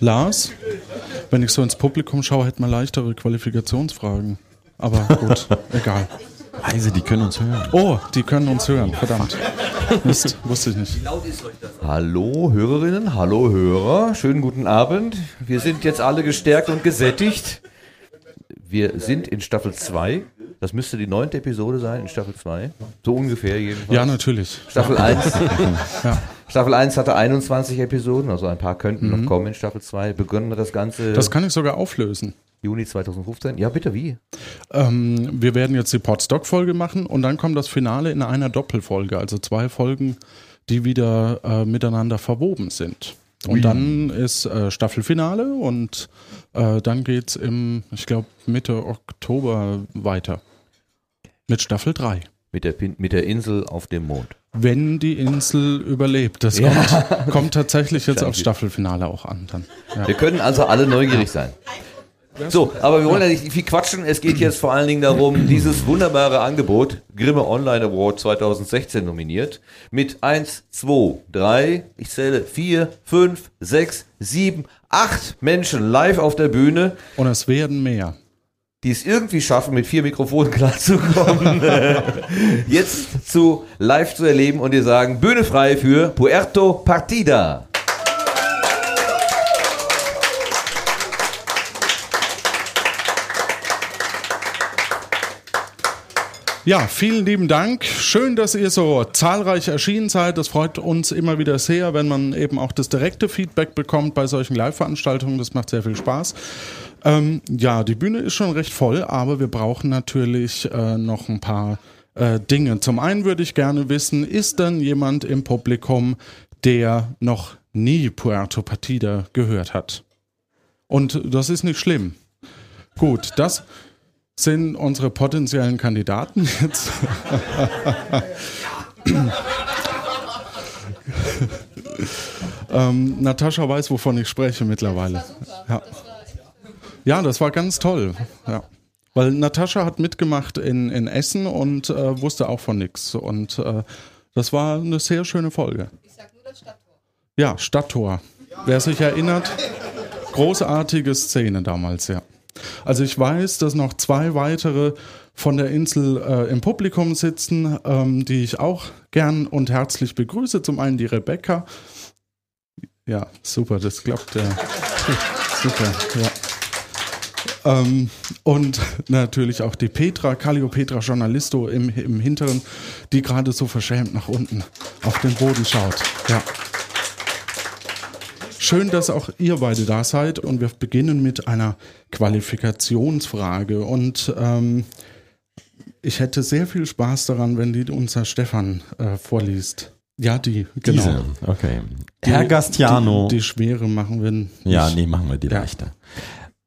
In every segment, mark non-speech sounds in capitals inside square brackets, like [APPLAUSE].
Lars, wenn ich so ins Publikum schaue, hätte man leichtere Qualifikationsfragen. Aber gut, [LAUGHS] egal. Heise, die können uns hören. Oh, die können uns hören, verdammt. Mist, wusste ich nicht. Hallo Hörerinnen, hallo Hörer, schönen guten Abend. Wir sind jetzt alle gestärkt und gesättigt. Wir sind in Staffel 2. Das müsste die neunte Episode sein in Staffel 2. So ungefähr jedenfalls. Ja, natürlich. Staffel 1. Ja. [LAUGHS] Staffel 1 hatte 21 Episoden, also ein paar könnten noch kommen in Staffel 2. Begonnen hat das Ganze Das kann ich sogar auflösen. Juni 2015. Ja, bitte, wie? Ähm, wir werden jetzt die Podstock-Folge machen und dann kommt das Finale in einer Doppelfolge, also zwei Folgen, die wieder äh, miteinander verwoben sind. Und dann ist äh, Staffelfinale und äh, dann geht's im, ich glaube, Mitte Oktober weiter. Mit Staffel 3. Mit der, Pin mit der Insel auf dem Mond. Wenn die Insel überlebt. Das Ja. kommt, kommt tatsächlich jetzt aufs Staffelfinale auch an. Dann. Ja. Wir können also alle neugierig sein. So, aber wir wollen ja nicht viel quatschen. Es geht jetzt vor allen Dingen darum, dieses wunderbare Angebot, Grimme Online Award 2016 nominiert, mit 1, 2, 3, ich zähle 4, 5, 6, 7, 8 Menschen live auf der Bühne, Und es werden mehr. Die es irgendwie schaffen, mit vier Mikrofonen [LAUGHS] klarzukommen, jetzt zu live zu erleben und die sagen, Bühne frei für Puerto Partida. Ja, vielen lieben Dank. Schön, dass ihr so zahlreich erschienen seid. Das freut uns immer wieder sehr, wenn man eben auch das direkte Feedback bekommt bei solchen Live-Veranstaltungen. Das macht sehr viel Spaß. Ähm, ja, die Bühne ist schon recht voll, aber wir brauchen natürlich äh, noch ein paar äh, Dinge. Zum einen würde ich gerne wissen, ist denn jemand im Publikum, der noch nie Puerto Partida gehört hat? Und das ist nicht schlimm. Gut, das sind unsere potenziellen Kandidaten jetzt. [LAUGHS] ähm, Natascha weiß, wovon ich spreche mittlerweile. Ja. Ja, das war ganz toll. Ja. Weil Natascha hat mitgemacht in, in Essen und äh, wusste auch von nichts. Und äh, das war eine sehr schöne Folge. Ja, Stadttor. Wer sich erinnert, großartige Szene damals, ja. Also ich weiß, dass noch zwei weitere von der Insel äh, im Publikum sitzen, ähm, die ich auch gern und herzlich begrüße. Zum einen die Rebecca. Ja, super, das klappt. Ja. [LAUGHS] super, ja. Ähm, und [LAUGHS] natürlich auch die Petra, Calliopetra Journalisto im, im Hinteren, die gerade so verschämt nach unten auf den Boden schaut. Ja. Schön, dass auch ihr beide da seid und wir beginnen mit einer Qualifikationsfrage und ähm, ich hätte sehr viel Spaß daran, wenn die unser Stefan äh, vorliest. Ja, die, genau. Diese, okay. Die- Herr Gastiano. Die, die schwere machen wir nicht. Ja, nee, machen wir die Ja. leichter.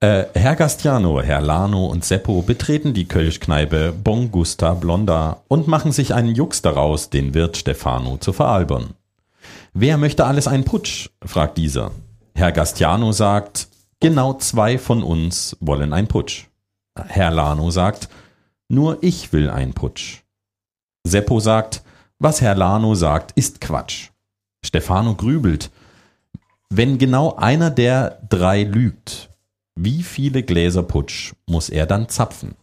Äh, Herr Gastiano, Herr Lano und Seppo betreten die Kölschkneipe Bon Gusta Blonda und machen sich einen Jux daraus, den Wirt Stefano zu veralbern. Wer möchte alles einen Putsch? fragt dieser. Herr Gastiano sagt, genau zwei von uns wollen einen Putsch. Herr Lano sagt, nur ich will einen Putsch. Seppo sagt, was Herr Lano sagt, ist Quatsch. Stefano grübelt, wenn genau einer der drei lügt, wie viele Gläser Putsch muss er dann zapfen?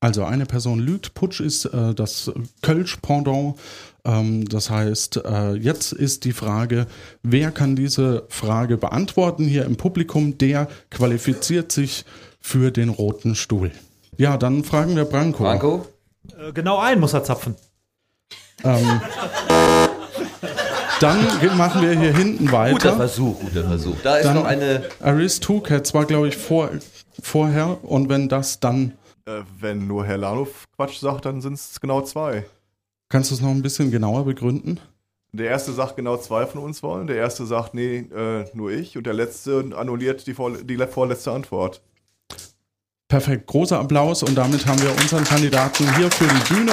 Also eine Person lügt. Putsch ist äh, das Kölsch-Pendant. Ähm, das heißt, äh, jetzt ist die Frage, wer kann diese Frage beantworten hier im Publikum? Der qualifiziert sich für den roten Stuhl. Ja, dann fragen wir Branko. Franco? Äh, Genau einen muss er zapfen. Ähm, [LAUGHS] dann machen wir hier hinten Guter weiter. Versuch, guter Versuch. Da ist Dann- noch eine. Aris Two Cats war, glaube ich, vor, vorher. Und wenn das dann, Äh, wenn nur Herr Lano Quatsch sagt, dann sind es genau zwei. kannst du es noch ein bisschen genauer begründen? Der erste sagt genau zwei von uns wollen, der erste sagt, nee, äh, nur ich und der letzte annulliert die, vorle die le- vorletzte Antwort. Perfekt, großer Applaus und damit haben wir unseren Kandidaten hier für die Bühne.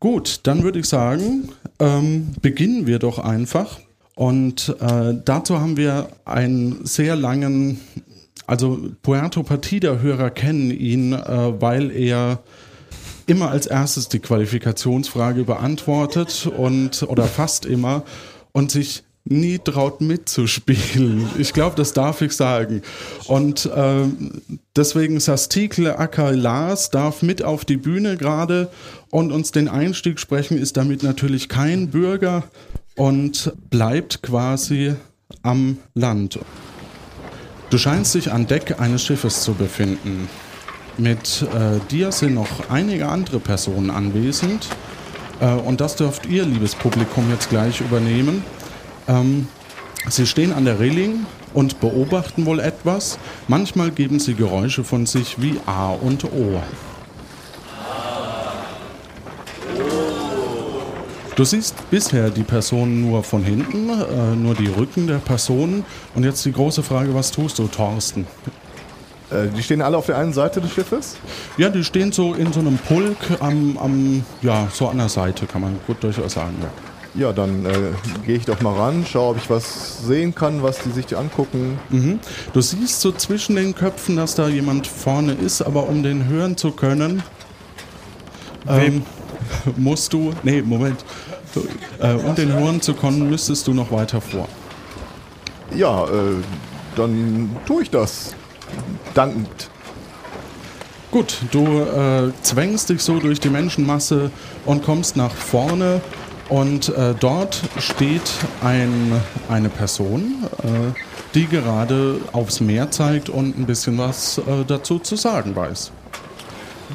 Gut, dann würde ich sagen, ähm, beginnen wir doch einfach. Und äh, dazu haben wir einen sehr langen, also Puerto Partida-Hörer kennen ihn, äh, weil er immer als erstes die Qualifikationsfrage beantwortet und oder fast immer und sich nie traut mitzuspielen. Ich glaube, das darf ich sagen. Und ähm, deswegen Sastikle Acker Lars darf mit auf die Bühne gerade und uns den Einstieg sprechen, ist damit natürlich kein Bürger und bleibt quasi am Land. Du scheinst dich an Deck eines Schiffes zu befinden. Mit äh, dir sind noch einige andere Personen anwesend. Äh, und das dürft ihr, liebes Publikum, jetzt gleich übernehmen. Ähm, sie stehen an der Reling und beobachten wohl etwas. Manchmal geben sie Geräusche von sich wie A und O. Du siehst bisher die Personen nur von hinten, äh, nur die Rücken der Personen. Und jetzt die große Frage, was tust du, Thorsten? Äh, die stehen alle auf der einen Seite des Schiffes? Ja, die stehen so in so einem Pulk am, am ja, so an der Seite, kann man gut durchaus sagen. Ja. Ja, dann äh, gehe ich doch mal ran, schaue, ob ich was sehen kann, was die sich angucken. Mhm. Du siehst so zwischen den Köpfen, dass da jemand vorne ist, aber um den hören zu können, ähm, [LAUGHS] musst du, nee, Moment, äh, um den hören zu können, müsstest du noch weiter vor. Ja, äh, dann tue ich das. Dankend. Gut, du äh, zwängst dich so durch die Menschenmasse und kommst nach vorne und äh, dort steht ein, eine Person, äh, die gerade aufs Meer zeigt und ein bisschen was äh, dazu zu sagen weiß.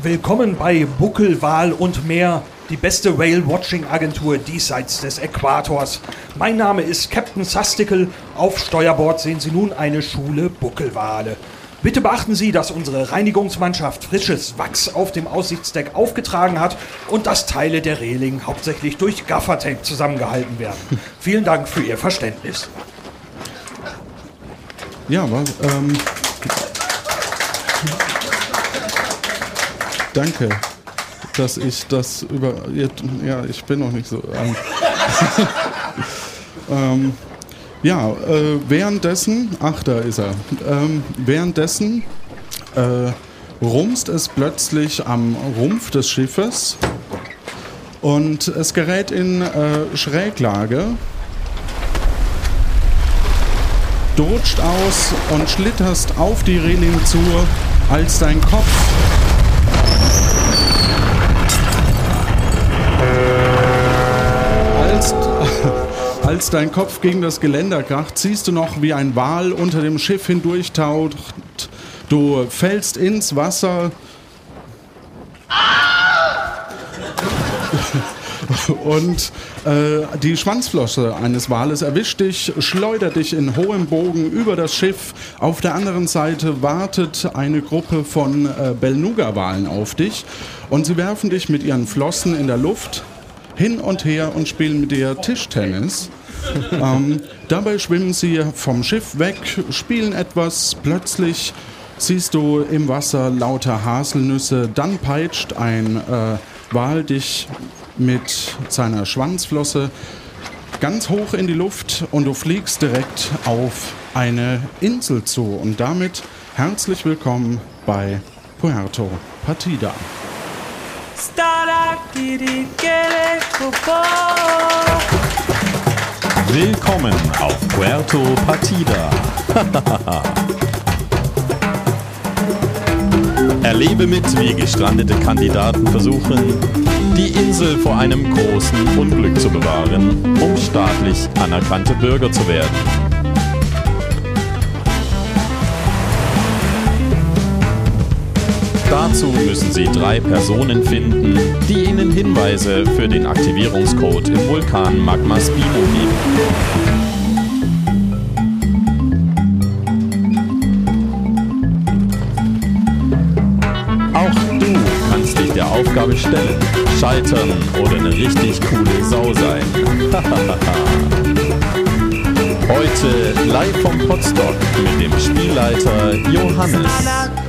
Willkommen bei Buckelwal und Meer, die beste Whale-Watching-Agentur diesseits des Äquators. Mein Name ist Captain Sastikel. Auf Steuerbord sehen Sie nun eine Schule Buckelwale. Bitte beachten Sie, dass unsere Reinigungsmannschaft frisches Wachs auf dem Aussichtsdeck aufgetragen hat und dass Teile der Reling hauptsächlich durch Gaffertape zusammengehalten werden. [LAUGHS] Vielen Dank für Ihr Verständnis. Ja, was, ähm, danke, dass ich das über. Ja, ich bin noch nicht so. Ähm, [LAUGHS] ähm, ja, äh, währenddessen, ach, da ist er. Ähm, währenddessen äh, rumst es plötzlich am Rumpf des Schiffes und es gerät in äh, Schräglage. Du rutscht aus und schlitterst auf die Reling zu, als dein Kopf als dein Kopf gegen das Geländer kracht, siehst du noch, wie ein Wal unter dem Schiff hindurchtaucht. Du fällst ins Wasser. [LAUGHS] Und äh, die Schwanzflosse eines Wales erwischt dich, schleudert dich in hohem Bogen über das Schiff. Auf der anderen Seite wartet eine Gruppe von äh, Belnuga-Walen auf dich und sie werfen dich mit ihren Flossen in der Luft hin und her und spielen mit dir Tischtennis. Ähm, dabei schwimmen sie vom Schiff weg, spielen etwas, plötzlich siehst du im Wasser lauter Haselnüsse, dann peitscht ein äh, Wal dich mit seiner Schwanzflosse ganz hoch in die Luft und du fliegst direkt auf eine Insel zu. Und damit herzlich willkommen bei Puerto Partida. Willkommen auf Puerto Partida. [LAUGHS] Erlebe mit, wie gestrandete Kandidaten versuchen, die Insel vor einem großen Unglück zu bewahren, um staatlich anerkannte Bürger zu werden. Dazu müssen Sie drei Personen finden, die Ihnen Hinweise für den Aktivierungscode im Vulkan Magma Spimo geben. Auch du kannst dich der Aufgabe stellen, scheitern oder eine richtig coole Sau sein. [LAUGHS] Heute live vom Podstock mit dem Spielleiter Johannes.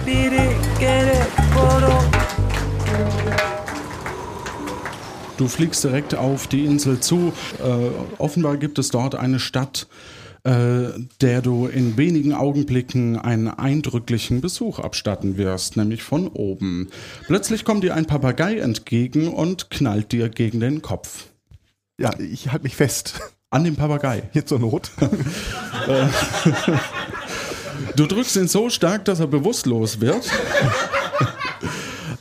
Du fliegst direkt auf die Insel zu. Äh, offenbar gibt es dort eine Stadt, äh, der du in wenigen Augenblicken einen eindrücklichen Besuch abstatten wirst, nämlich von oben. Plötzlich kommt dir ein Papagei entgegen und knallt dir gegen den Kopf. Ja, ich halte mich fest. An dem Papagei. Hier zur Not. [LAUGHS] [LAUGHS] Du drückst ihn so stark, dass er bewusstlos wird.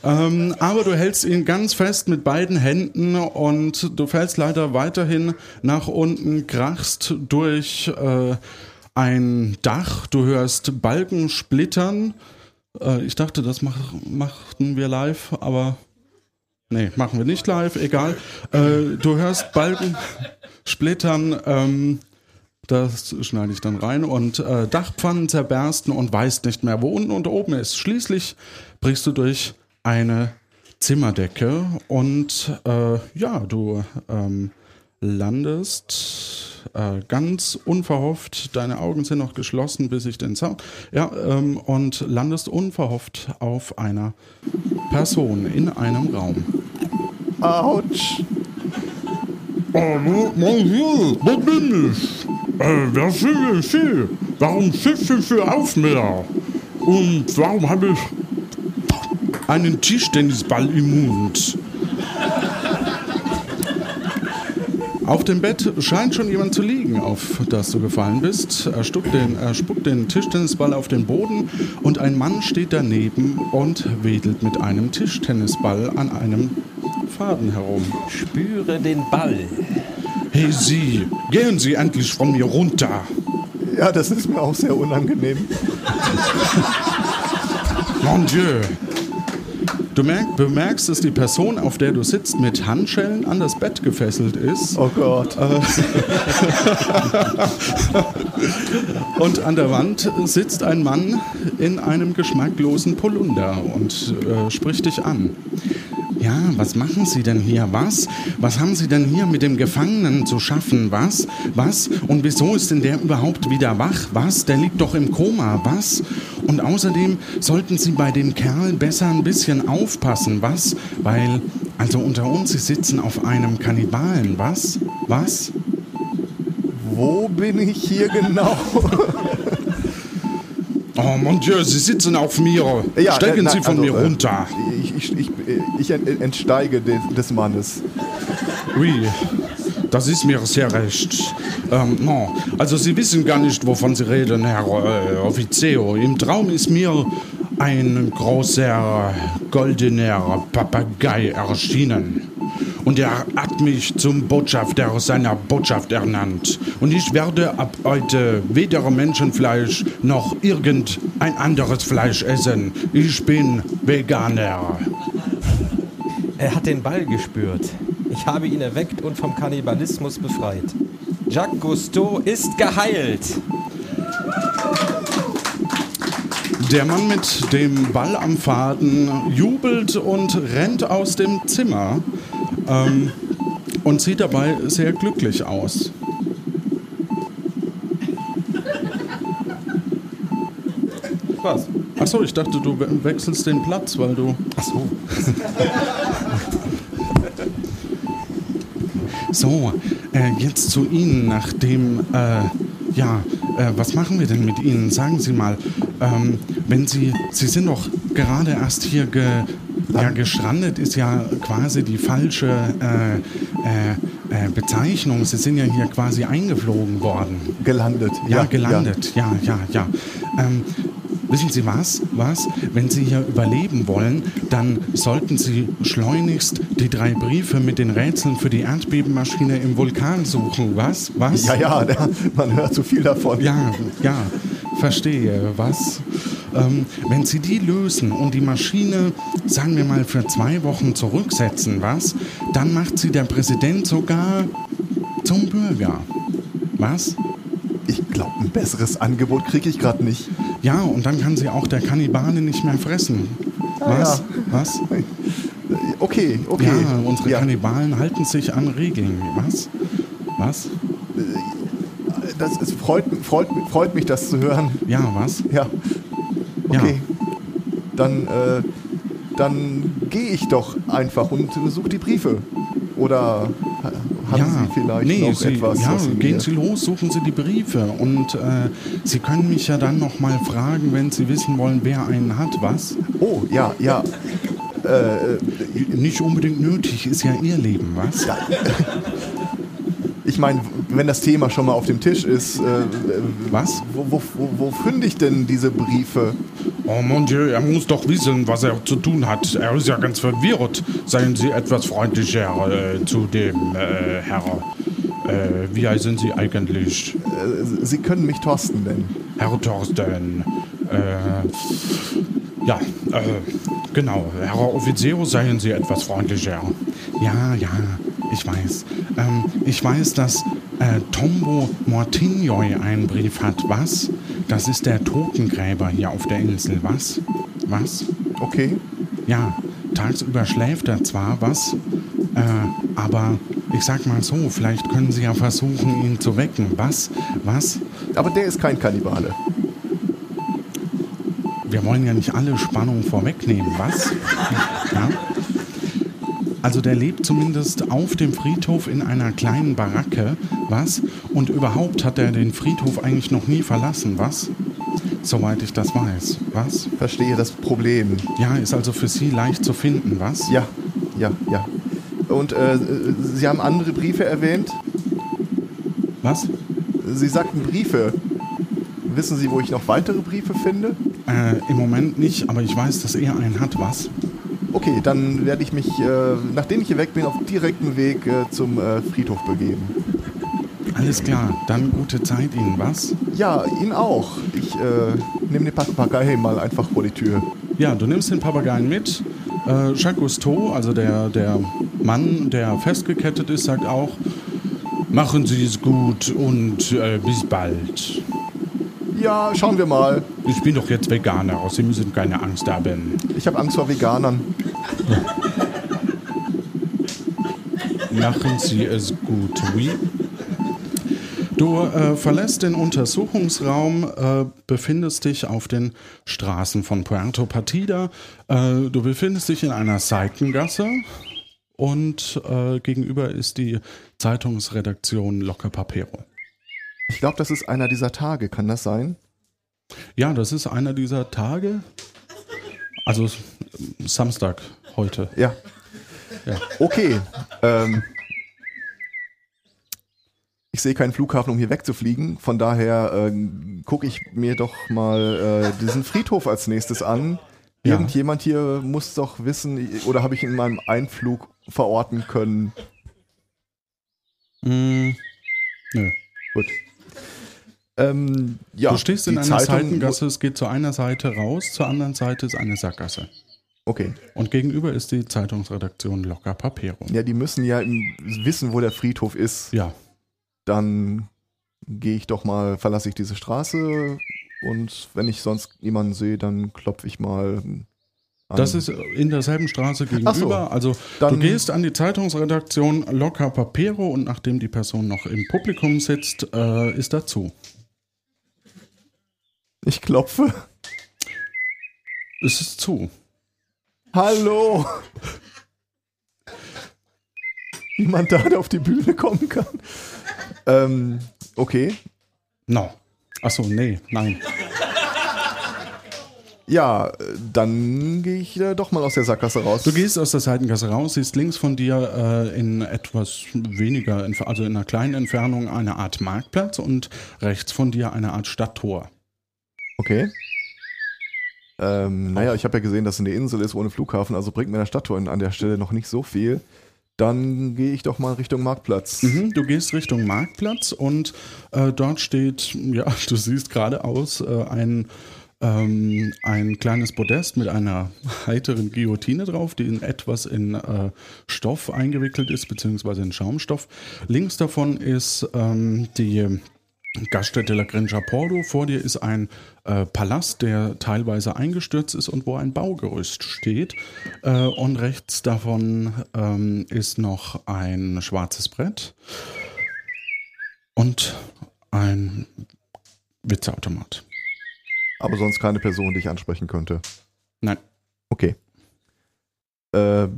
Ähm, aber du hältst ihn ganz fest mit beiden Händen und du fällst leider weiterhin nach unten, krachst durch äh, ein Dach. Du hörst Balken splittern. Äh, ich dachte, das mach, machten wir live, aber nee, machen wir nicht live, egal. Äh, du hörst Balken [LAUGHS] splittern. Ähm, das schneide ich dann rein und äh, Dachpfannen zerbersten und weißt nicht mehr, wo unten und oben ist. Schließlich brichst du durch eine Zimmerdecke und äh, ja, du ähm, landest äh, ganz unverhofft. Deine Augen sind noch geschlossen, bis ich den Sound. Ja, ähm, und landest unverhofft auf einer Person in einem Raum. Autsch. Oh, Monsieur, wo bin ich? Äh, wer sind Sie? Warum sitzen Sie auf mir? Und warum habe ich einen Tischtennisball im Mund? Auf dem Bett scheint schon jemand zu liegen, auf das du gefallen bist. Er spuckt, den, er spuckt den Tischtennisball auf den Boden und ein Mann steht daneben und wedelt mit einem Tischtennisball an einem Faden herum. Spüre den Ball. Hey Sie, gehen Sie endlich von mir runter. Ja, das ist mir auch sehr unangenehm. Mon Dieu. Du merk, bemerkst, dass die Person, auf der du sitzt, mit Handschellen an das Bett gefesselt ist. Oh Gott. Und an der Wand sitzt ein Mann in einem geschmacklosen Polunder und äh, spricht dich an. Ja, was machen Sie denn hier? Was? Was haben Sie denn hier mit dem Gefangenen zu schaffen? Was? Was? Und wieso ist denn der überhaupt wieder wach? Was? Der liegt doch im Koma. Was? Und außerdem sollten Sie bei dem Kerl besser ein bisschen aufpassen. Was? Weil, also unter uns, Sie sitzen auf einem Kannibalen. Was? Was? Wo bin ich hier genau? [LAUGHS] Oh mon Dieu, Sie sitzen auf mir. Steigen äh, Sie von also, mir äh, runter. Ich, ich, ich, ich ent- entsteige des, des Mannes. Oui, das ist mir sehr recht. Ähm, no. Also Sie wissen gar nicht, wovon Sie reden, Herr äh, Offizio. Im Traum ist mir ein großer goldener Papagei erschienen. Und er hat mich zum Botschafter seiner Botschaft ernannt. Und ich werde ab heute weder Menschenfleisch noch irgendein anderes Fleisch essen. Ich bin Veganer. Er hat den Ball gespürt. Ich habe ihn erweckt und vom Kannibalismus befreit. Jacques Cousteau ist geheilt. Der Mann mit dem Ball am Faden jubelt und rennt aus dem Zimmer ähm, und sieht dabei sehr glücklich aus. Was? Achso, ich dachte, du we wechselst den Platz, weil du. Ach so. [LAUGHS] So, äh, jetzt zu Ihnen, nachdem. Äh, ja, äh, was machen wir denn mit Ihnen? Sagen Sie mal, ähm, wenn Sie. Sie sind doch gerade erst hier ge, ja, gestrandet, ist ja quasi die falsche äh, äh, äh, Bezeichnung. Sie sind ja hier quasi eingeflogen worden. Gelandet. Ja, gelandet. Ja, ja, ja. Ähm, wissen Sie was? Was? Wenn Sie hier überleben wollen, dann sollten Sie schleunigst die drei Briefe mit den Rätseln für die Erdbebenmaschine im Vulkan suchen. Was? Was? Ja, ja, [LAUGHS] man hört zu viel davon. Ja, ja, verstehe. Was? Ähm, wenn Sie die lösen und die Maschine, sagen wir mal, für zwei Wochen zurücksetzen, was? Dann macht Sie der Präsident sogar zum Bürger. Was? Ich glaube, ein besseres Angebot kriege ich gerade nicht. Ja, und dann kann sie auch der Kannibale nicht mehr fressen. Was? ja. Was? [LAUGHS] Okay, okay. Ja, unsere Ja, Kannibalen halten sich an Regeln. Was? Was? das ist, freut, freut, freut mich, das zu hören. Ja, was? Ja. Okay. Dann, äh, dann gehe ich doch einfach und suche die Briefe. Oder Haben ja, Sie vielleicht nee, noch Sie, etwas? ja, Sie gehen Sie los, suchen Sie die Briefe und äh, Sie können mich ja dann noch mal fragen, wenn Sie wissen wollen, wer einen hat, was? Oh, ja, ja. Äh, Nicht unbedingt nötig, ist ja Ihr Leben, was? ich meine, wenn das Thema schon mal auf dem Tisch ist, äh, Was? wo, wo, wo, wo finde ich denn diese Briefe? Oh mon Dieu, er muss doch wissen, was er zu tun hat. Er ist ja ganz verwirrt. Seien Sie etwas freundlicher äh, zu dem äh, Herr. Äh, wie heißen Sie eigentlich? Äh, Sie können mich Thorsten nennen. Herr Thorsten. Äh, ja, äh, genau. Herr Offiziero, seien Sie etwas freundlicher. Ja, ja, ich weiß. Ähm, ich weiß, dass äh, Tombo Mortignoi einen Brief hat. Was? Das ist der Totengräber hier auf der Insel. Was? Was? Okay. Ja, tagsüber schläft er zwar was, äh, aber ich sag mal so, vielleicht können Sie ja versuchen, ihn zu wecken. Was? Was? Aber der ist kein Kannibale. Wir wollen ja nicht alle Spannung vorwegnehmen, was? Ja? Also der lebt zumindest auf dem Friedhof in einer kleinen Baracke, was? Und überhaupt hat er den Friedhof eigentlich noch nie verlassen, was? Soweit ich das weiß, was? Verstehe das Problem. Ja, ist also für Sie leicht zu finden, was? Ja, ja, ja. Und äh, Sie haben andere Briefe erwähnt? Was? Sie sagten Briefe. Wissen Sie, wo ich noch weitere Briefe finde? Äh, im Moment nicht, aber ich weiß, dass er einen hat, was? Okay, dann werde ich mich, äh, nachdem ich hier weg bin, auf direktem Weg äh, zum äh, Friedhof begeben. Alles klar, dann gute Zeit Ihnen, was? Ja, ihn auch. Ich äh, nehme den Papagei mal einfach vor die Tür. Ja, du nimmst den Papageien mit. Äh, Jacques Cousteau, also der, der Mann, der festgekettet ist, sagt auch, machen Sie es gut und äh, bis bald. Ja, schauen wir mal. Ich bin doch jetzt Veganer, Sie müssen keine Angst haben. Ich habe Angst vor Veganern. Machen Sie es gut, oui. Du äh, verlässt den Untersuchungsraum, äh, befindest dich auf den Straßen von Puerto Partida. Äh, du befindest dich in einer Seitengasse und äh, gegenüber ist die Zeitungsredaktion Locke Papero. Ich glaube, das ist einer dieser Tage. Kann das sein? Ja, das ist einer dieser Tage. Also Samstag heute. Ja. Ja. Okay. Ähm, ich sehe keinen Flughafen, um hier wegzufliegen. Von daher äh, gucke ich mir doch mal äh, diesen Friedhof als nächstes an. Irgendjemand hier muss doch wissen, oder habe ich in meinem Einflug verorten können. Mm, nö. Gut. Ähm, ja, du stehst in einer Zeitung- Seitengasse, es geht zur einer Seite raus, zur anderen Seite ist eine Sackgasse. Okay. Und gegenüber ist die Zeitungsredaktion Locker Papero. Ja, die müssen ja wissen, wo der Friedhof ist. Ja, Dann gehe ich doch mal, verlasse ich diese Straße und wenn ich sonst niemanden sehe, dann klopfe ich mal an. das ist in derselben Straße gegenüber. So. Also du gehst an die Zeitungsredaktion Locker Papero und nachdem die Person noch im Publikum sitzt, äh, ist dazu. Ich klopfe. Es ist zu. Hallo! Niemand da, der auf die Bühne kommen kann. Ähm, okay. No. Achso, nee, nein. Ja, dann gehe ich äh, doch mal aus der Sackgasse raus. Du gehst aus der Seitengasse raus, siehst links von dir äh, in etwas weniger, also in einer kleinen Entfernung eine Art Marktplatz und rechts von dir eine Art Stadttor. Okay. Ähm, naja, ich habe ja gesehen, dass es eine Insel ist ohne Flughafen, also bringt mir der Stadttor an der Stelle noch nicht so viel. Dann gehe ich doch mal Richtung Marktplatz. Mhm, du gehst Richtung Marktplatz und äh, dort steht, [LAUGHS] ja, du siehst geradeaus äh, ein, ähm, ein kleines Podest mit einer [LAUGHS] heiteren Guillotine drauf, die in etwas in äh, Stoff eingewickelt ist, beziehungsweise in Schaumstoff. Links davon ist ähm, die Gaststätte La Grinja Pordo. Vor dir ist ein äh, Palast, der teilweise eingestürzt ist und wo ein Baugerüst steht. Äh, und rechts davon ähm, ist noch ein schwarzes Brett und ein Witzeautomat. Aber sonst keine Person, die ich ansprechen könnte. Nein. Okay. Äh,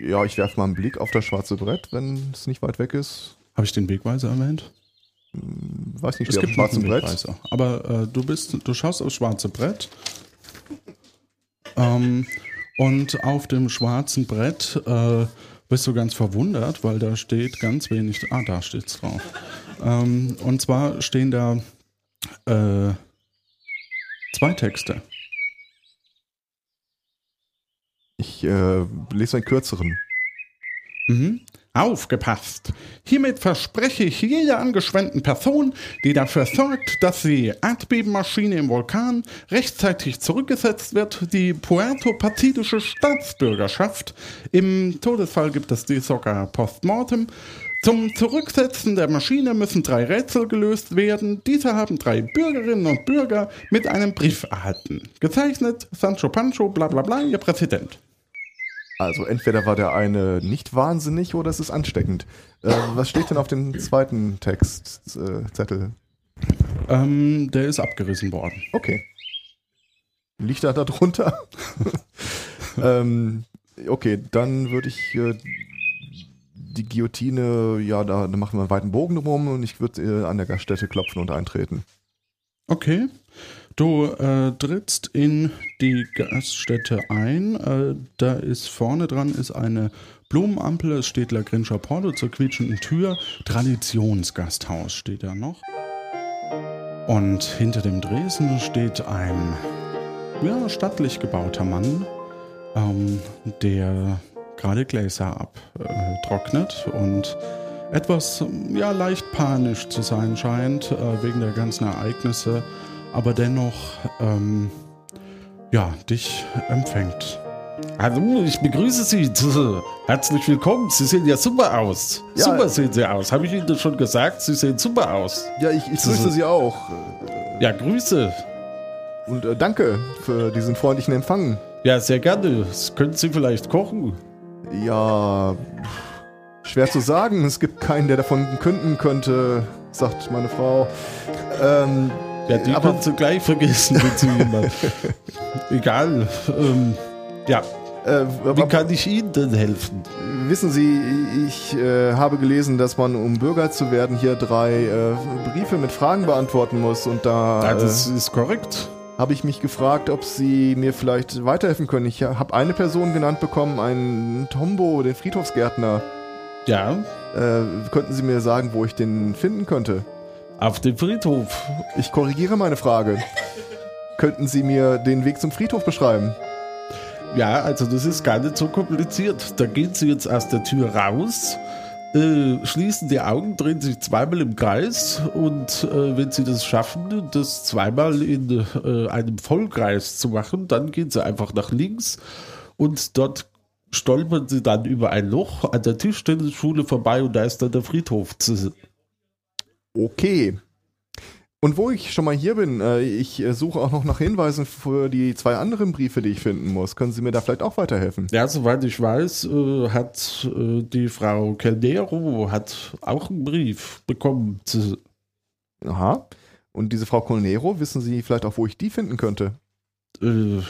ja, ich werfe mal einen Blick auf das schwarze Brett, wenn es nicht weit weg ist. Habe ich den Wegweiser erwähnt? Weiß nicht, Es gibt einen Brett. Aber äh, du bist, du schaust aufs schwarze Brett. Ähm, und auf dem schwarzen Brett äh, bist du ganz verwundert, weil da steht ganz wenig. Ah, da steht's drauf. Ähm, und zwar stehen da äh, zwei Texte. Ich äh, lese einen kürzeren. Mhm. Aufgepasst! Hiermit verspreche ich jeder angeschwemmten Person, die dafür sorgt, dass die Erdbebenmaschine im Vulkan rechtzeitig zurückgesetzt wird, die puerto-pazifische Staatsbürgerschaft. Im Todesfall gibt es die sogar postmortem. Zum Zurücksetzen der Maschine müssen drei Rätsel gelöst werden. Diese haben drei Bürgerinnen und Bürger mit einem Brief erhalten. Gezeichnet Sancho Pancho, bla bla bla, ihr Präsident. Also entweder war der eine nicht wahnsinnig oder es ist ansteckend. Äh, was steht denn auf dem zweiten Textzettel? Äh? Ähm, der ist abgerissen worden. okay. Liegt er da drunter? [LAUGHS] ähm, okay, dann würde ich äh, die Guillotine, ja, da, da machen wir einen weiten Bogen drum und ich würde äh, an der Gaststätte klopfen und eintreten. Okay. Du äh, trittst in die Gaststätte ein. Äh, da ist vorne dran ist eine Blumenampel. Es steht La Grincha Porto zur quietschenden Tür. Traditionsgasthaus steht da noch. Und hinter dem Dresen steht ein ja, stattlich gebauter Mann, ähm, der gerade Gläser abtrocknet und etwas ja, leicht panisch zu sein scheint äh, wegen der ganzen Ereignisse, aber dennoch ähm, ja, dich empfängt. Hallo, ich begrüße Sie. [LAUGHS] Herzlich willkommen. Sie sehen ja super aus. Ja. Super sehen Sie aus. Habe ich Ihnen das schon gesagt? Sie sehen super aus. Ja, ich, ich grüße Sie auch. Ja, Grüße. Und äh, danke für diesen freundlichen Empfang. Ja, sehr gerne. Das Können Sie vielleicht kochen? Ja, schwer zu sagen. Es gibt keinen, der davon künden könnte, sagt meine Frau. Ähm, Ja, die aber können Sie gleich vergessen, wenn Sie jemand. Egal. Ähm, ja, äh, wie kann ich Ihnen denn helfen? wissen Sie, ich äh, habe gelesen, dass man, um Bürger zu werden, hier drei äh, Briefe mit Fragen beantworten muss. Und da Ja, äh, das ist korrekt. habe ich mich gefragt, ob Sie mir vielleicht weiterhelfen können. Ich habe eine Person genannt bekommen, einen Tombo, den Friedhofsgärtner. Ja, Äh, könnten Sie mir sagen, wo ich den finden könnte? Auf dem Friedhof. Ich korrigiere meine Frage. Könnten Sie mir den Weg zum Friedhof beschreiben? Ja, also das ist gar nicht so kompliziert. Da gehen Sie jetzt aus der Tür raus, äh, schließen die Augen, drehen sich zweimal im Kreis und äh, wenn Sie das schaffen, das zweimal in äh, einem Vollkreis zu machen, dann gehen Sie einfach nach links und dort stolpern Sie dann über ein Loch an der Tischtennisschule vorbei und da ist dann der Friedhof. zu- Okay. Und wo ich schon mal hier bin, äh, ich äh, suche auch noch nach Hinweisen für die zwei anderen Briefe, die ich finden muss. Können Sie mir da vielleicht auch weiterhelfen? Ja, soweit ich weiß, äh, hat die Frau Caldero hat auch einen Brief bekommen. Aha. Und diese Frau Colnero, wissen Sie vielleicht auch, wo ich die finden könnte? Äh,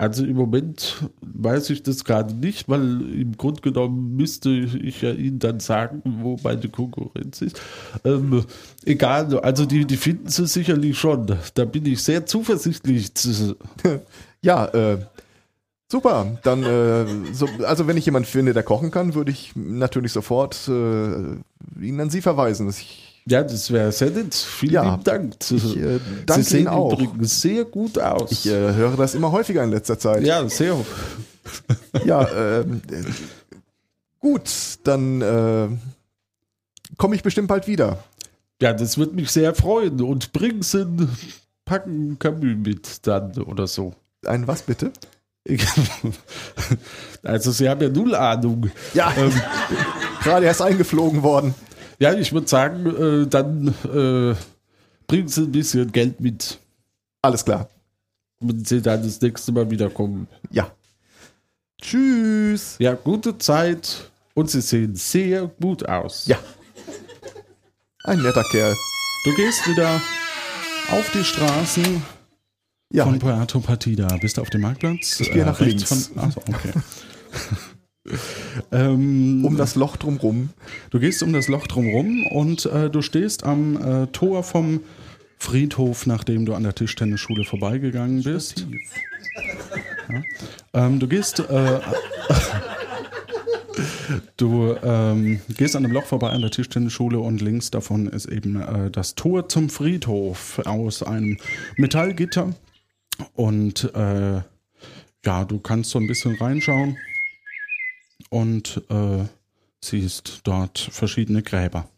also im Moment weiß ich das gerade nicht, weil im Grunde genommen müsste ich ja Ihnen dann sagen, wo meine Konkurrenz ist. Ähm, egal, also die, die finden Sie sicherlich schon. Da bin ich sehr zuversichtlich. zu- [LAUGHS] Ja, äh, super. Dann, äh, so, also wenn ich jemanden finde, der kochen kann, würde ich natürlich sofort äh, ihn an Sie verweisen. Ich, Ja, das wäre sehr nett. Vielen Ja, lieben Dank. ich äh, danke Sie sehen Ihnen auch. übrigens sehr gut aus. Ich äh, höre das immer häufiger in letzter Zeit. ja, sehr. Ja, [LAUGHS] ähm, äh, gut, dann äh, komme ich bestimmt bald wieder. Ja, das würde mich sehr freuen. Und bringen Sie ein Packen Camus mit dann oder so. Ein was bitte? [LAUGHS] Also Sie haben ja null Ahnung. Ja, [LAUGHS] gerade erst eingeflogen worden. Ja, ich würde sagen, äh, dann äh, bringen Sie ein bisschen Geld mit, Alles klar. wenn Sie dann das nächste Mal wiederkommen. Ja. Tschüss. Ja, gute Zeit und Sie sehen sehr gut aus. Ja. Ein netter Kerl. Du gehst wieder auf die Straßen Ja, von Puerto Partida. Bist du auf dem Marktplatz? Ich gehe nach rechts links. Von, achso, okay. [LAUGHS] Ähm, Um das Loch drumrum. Du gehst um das Loch drumherum und äh, du stehst am äh, Tor vom Friedhof, nachdem du an der Tischtennisschule vorbeigegangen bist. Ja. Ähm, du gehst, äh, [LAUGHS] du ähm, gehst an dem Loch vorbei an der Tischtennisschule und links davon ist eben äh, das Tor zum Friedhof aus einem Metallgitter. Und äh, ja, du kannst so ein bisschen reinschauen und äh, siehst dort verschiedene Gräber.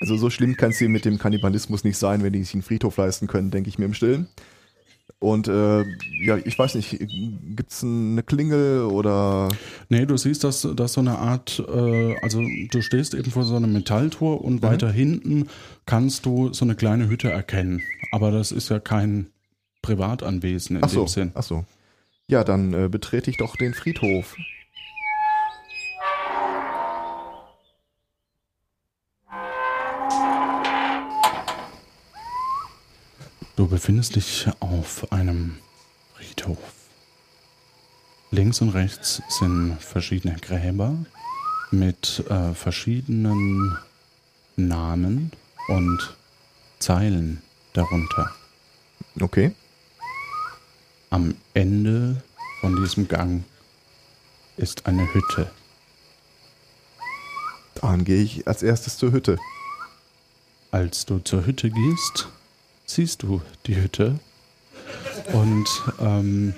Also so schlimm kann es hier mit dem Kannibalismus nicht sein, wenn die sich einen Friedhof leisten können, denke ich mir im Stillen. Und äh, ja, ich weiß nicht, gibt's eine Klingel oder Nee, du siehst, dass, dass so eine Art, äh, also du stehst eben vor so einem Metalltor und weiter hinten kannst du so eine kleine Hütte erkennen. Aber das ist ja kein Privatanwesen in ach so, dem Sinn. ach so. Ja, dann äh, betrete ich doch den Friedhof. Du befindest dich auf einem Friedhof. Links und rechts sind verschiedene Gräber mit äh, verschiedenen Namen und Zeilen darunter. Okay. Am Ende von diesem Gang ist eine Hütte. Dann gehe ich als erstes zur Hütte. Als du zur Hütte gehst, siehst du die Hütte. Und ähm,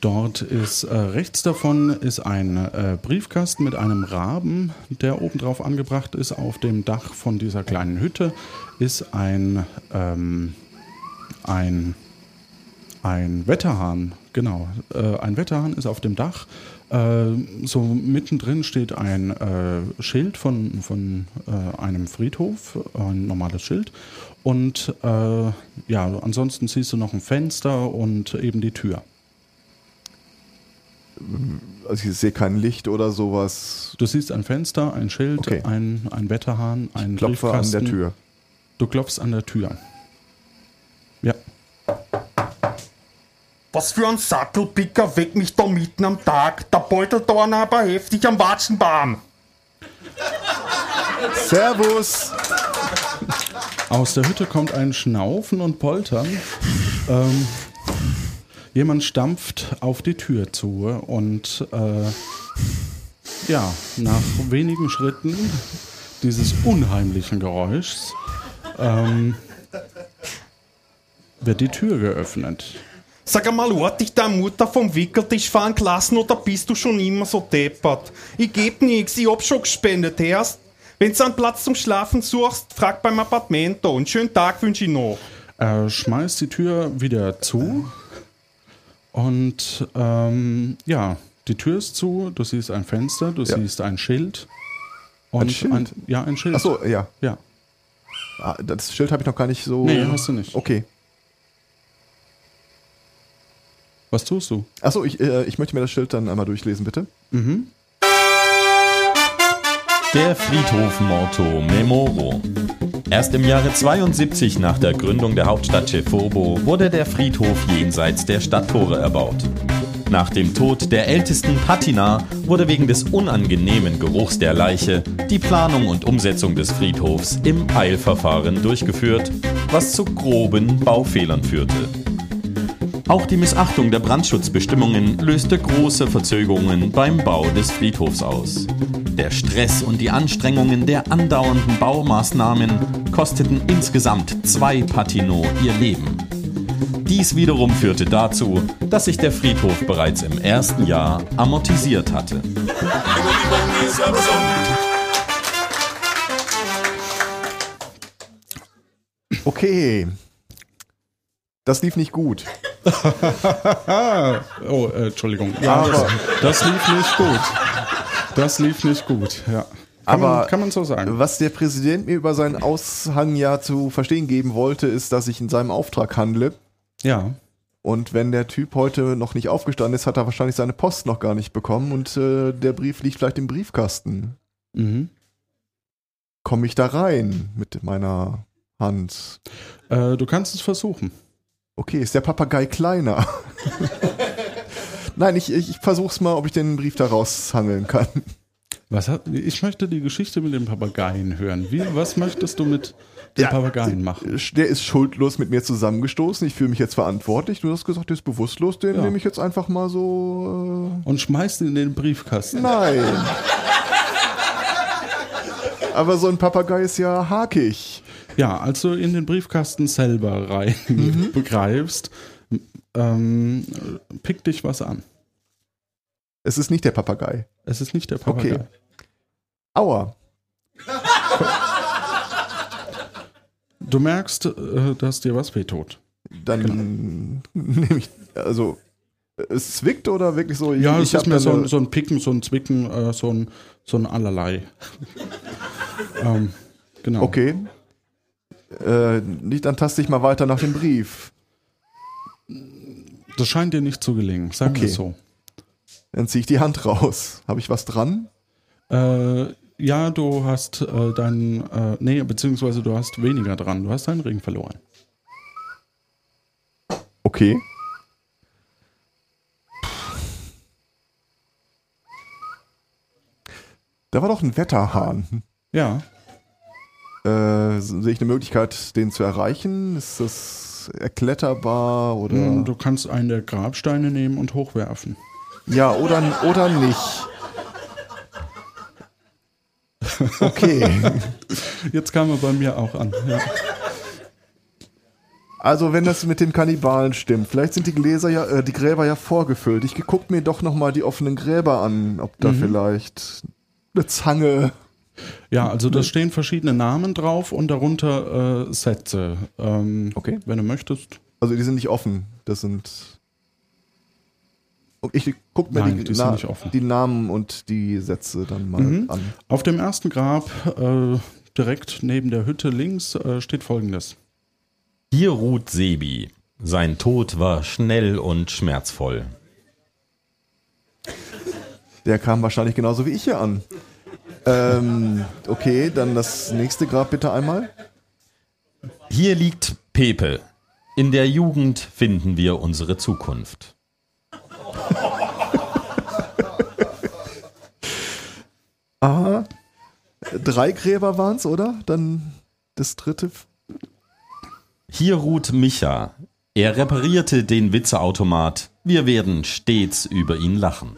dort ist äh, rechts davon ist ein äh, Briefkasten mit einem Raben, der obendrauf angebracht ist. Auf dem Dach von dieser kleinen Hütte ist ein, ähm, ein, ein Wetterhahn. Genau, äh, ein Wetterhahn ist auf dem Dach. Äh, so mittendrin steht ein äh, Schild von, von äh, einem Friedhof, ein normales Schild. Und äh, ja, ansonsten siehst du noch ein Fenster und eben die Tür. Also ich sehe kein Licht oder sowas. Du siehst ein Fenster, ein Schild, Okay. ein, ein Wetterhahn, ein Klopfe an der Tür. Du klopfst an der Tür. Ja. Was für ein Sattelpicker weckt mich da mitten am Tag? Der einer aber heftig am Watschenbaum. Servus! Aus der Hütte kommt ein Schnaufen und Poltern. Ähm, jemand stampft auf die Tür zu und äh, ja, nach wenigen Schritten dieses unheimlichen Geräuschs ähm, wird die Tür geöffnet. Sag einmal, hat dich deine Mutter vom Wickeltisch fahren gelassen oder bist du schon immer so deppert? Ich geb nix, ich hab schon gespendet, erst. Wenn du einen Platz zum Schlafen suchst, frag beim Appartamento. Einen schönen Tag wünsche ich noch. Er schmeißt die Tür wieder zu und ähm, ja, die Tür ist zu, du siehst ein Fenster, du Ja. siehst ein Schild. Und Schild? ja, ein Schild. Achso, ja. Ja. Ah, Das Schild habe ich noch gar nicht so. Nee, hast du nicht. Okay. Was tust du? Achso, ich, äh, ich möchte mir das Schild dann einmal durchlesen, bitte. Der Friedhof Morto Memoro. Erst im Jahre 72 nach der Gründung der Hauptstadt Cefobo wurde der Friedhof jenseits der Stadttore erbaut. Nach dem Tod der ältesten Patina wurde wegen des unangenehmen Geruchs der Leiche die Planung und Umsetzung des Friedhofs im Eilverfahren durchgeführt, was zu groben Baufehlern führte. Auch die Missachtung der Brandschutzbestimmungen löste große Verzögerungen beim Bau des Friedhofs aus. Der Stress und die Anstrengungen der andauernden Baumaßnahmen kosteten insgesamt zwei Patino ihr Leben. Dies wiederum führte dazu, dass sich der Friedhof bereits im ersten Jahr amortisiert hatte. Okay. Das lief nicht gut. [LAUGHS] Oh, äh, Entschuldigung. Ja, das, das lief nicht gut. Das lief nicht gut, ja. Kann, Aber man, kann man so sagen. Was der Präsident mir über seinen Aushang ja zu verstehen geben wollte, ist, dass ich in seinem Auftrag handle. Ja. Und wenn der Typ heute noch nicht aufgestanden ist, hat er wahrscheinlich seine Post noch gar nicht bekommen und äh, der Brief liegt vielleicht im Briefkasten. Mhm. Komme ich da rein mit meiner Hand? Äh, du kannst es versuchen. Okay, ist der Papagei kleiner? [LAUGHS] Nein, ich, ich, ich versuch's mal, ob ich den Brief da raushangeln kann. Was hat, ich möchte die Geschichte mit dem Papageien hören. Wie, was möchtest du mit dem Ja, Papageien machen? Der ist schuldlos mit mir zusammengestoßen. Ich fühle mich jetzt verantwortlich. Du hast gesagt, der ist bewusstlos. Den Ja. nehme ich jetzt einfach mal so. Und schmeißt ihn in den Briefkasten. Äh, nein. [LAUGHS] Aber so ein Papagei ist ja hakig. Ja, als du in den Briefkasten selber rein [LAUGHS] Mhm. begreifst, ähm, pick dich was an. Es ist nicht der Papagei. Es ist nicht der Papagei. Okay. Aua. Du merkst, äh, dass dir was wehtut. Dann [LAUGHS] nehme ich. Also. Es zwickt oder wirklich so? Ja, es ich ist mir so, ein- so ein Picken, so ein Zwicken, äh, so ein, so ein Allerlei. [LAUGHS] ähm, genau. Okay. Äh, nicht, dann taste ich mal weiter nach dem Brief. Das scheint dir nicht zu gelingen, sagen wir Okay. es so. Dann ziehe ich die Hand raus. Habe ich was dran? Äh, ja, du hast äh, deinen, äh, nee, beziehungsweise du hast weniger dran. Du hast deinen Ring verloren. Okay. Da war doch ein Wetterhahn. Ja, Äh, sehe ich eine Möglichkeit, den zu erreichen? Ist das erkletterbar oder? mm, du kannst einen der Grabsteine nehmen und hochwerfen. Ja, oder, oder nicht. Okay. [LAUGHS] Jetzt kam er bei mir auch an. Ja. Also wenn das mit den Kannibalen stimmt, vielleicht sind die Gläser ja, äh, die Gräber ja vorgefüllt. Ich guck mir doch noch mal die offenen Gräber an, ob da vielleicht eine Zange. Ja, also da stehen verschiedene Namen drauf und darunter äh, Sätze. Ähm, Okay. Wenn du möchtest. Also die sind nicht offen. Das sind. Ich guck mir Nein, die, die sind nicht offen. die Namen und die Sätze dann mal Mhm. an. Auf dem ersten Grab, äh, direkt neben der Hütte links, äh, steht folgendes. Hier ruht Sebi. Sein Tod war schnell und schmerzvoll. Der kam wahrscheinlich genauso wie ich hier an. Ähm, okay, dann das nächste Grab bitte einmal. Hier liegt Pepe. In der Jugend finden wir unsere Zukunft. [LAUGHS] Aha. Drei Gräber waren's, oder? Dann das dritte. Hier ruht Micha. Er reparierte den Witzeautomat. Wir werden stets über ihn lachen.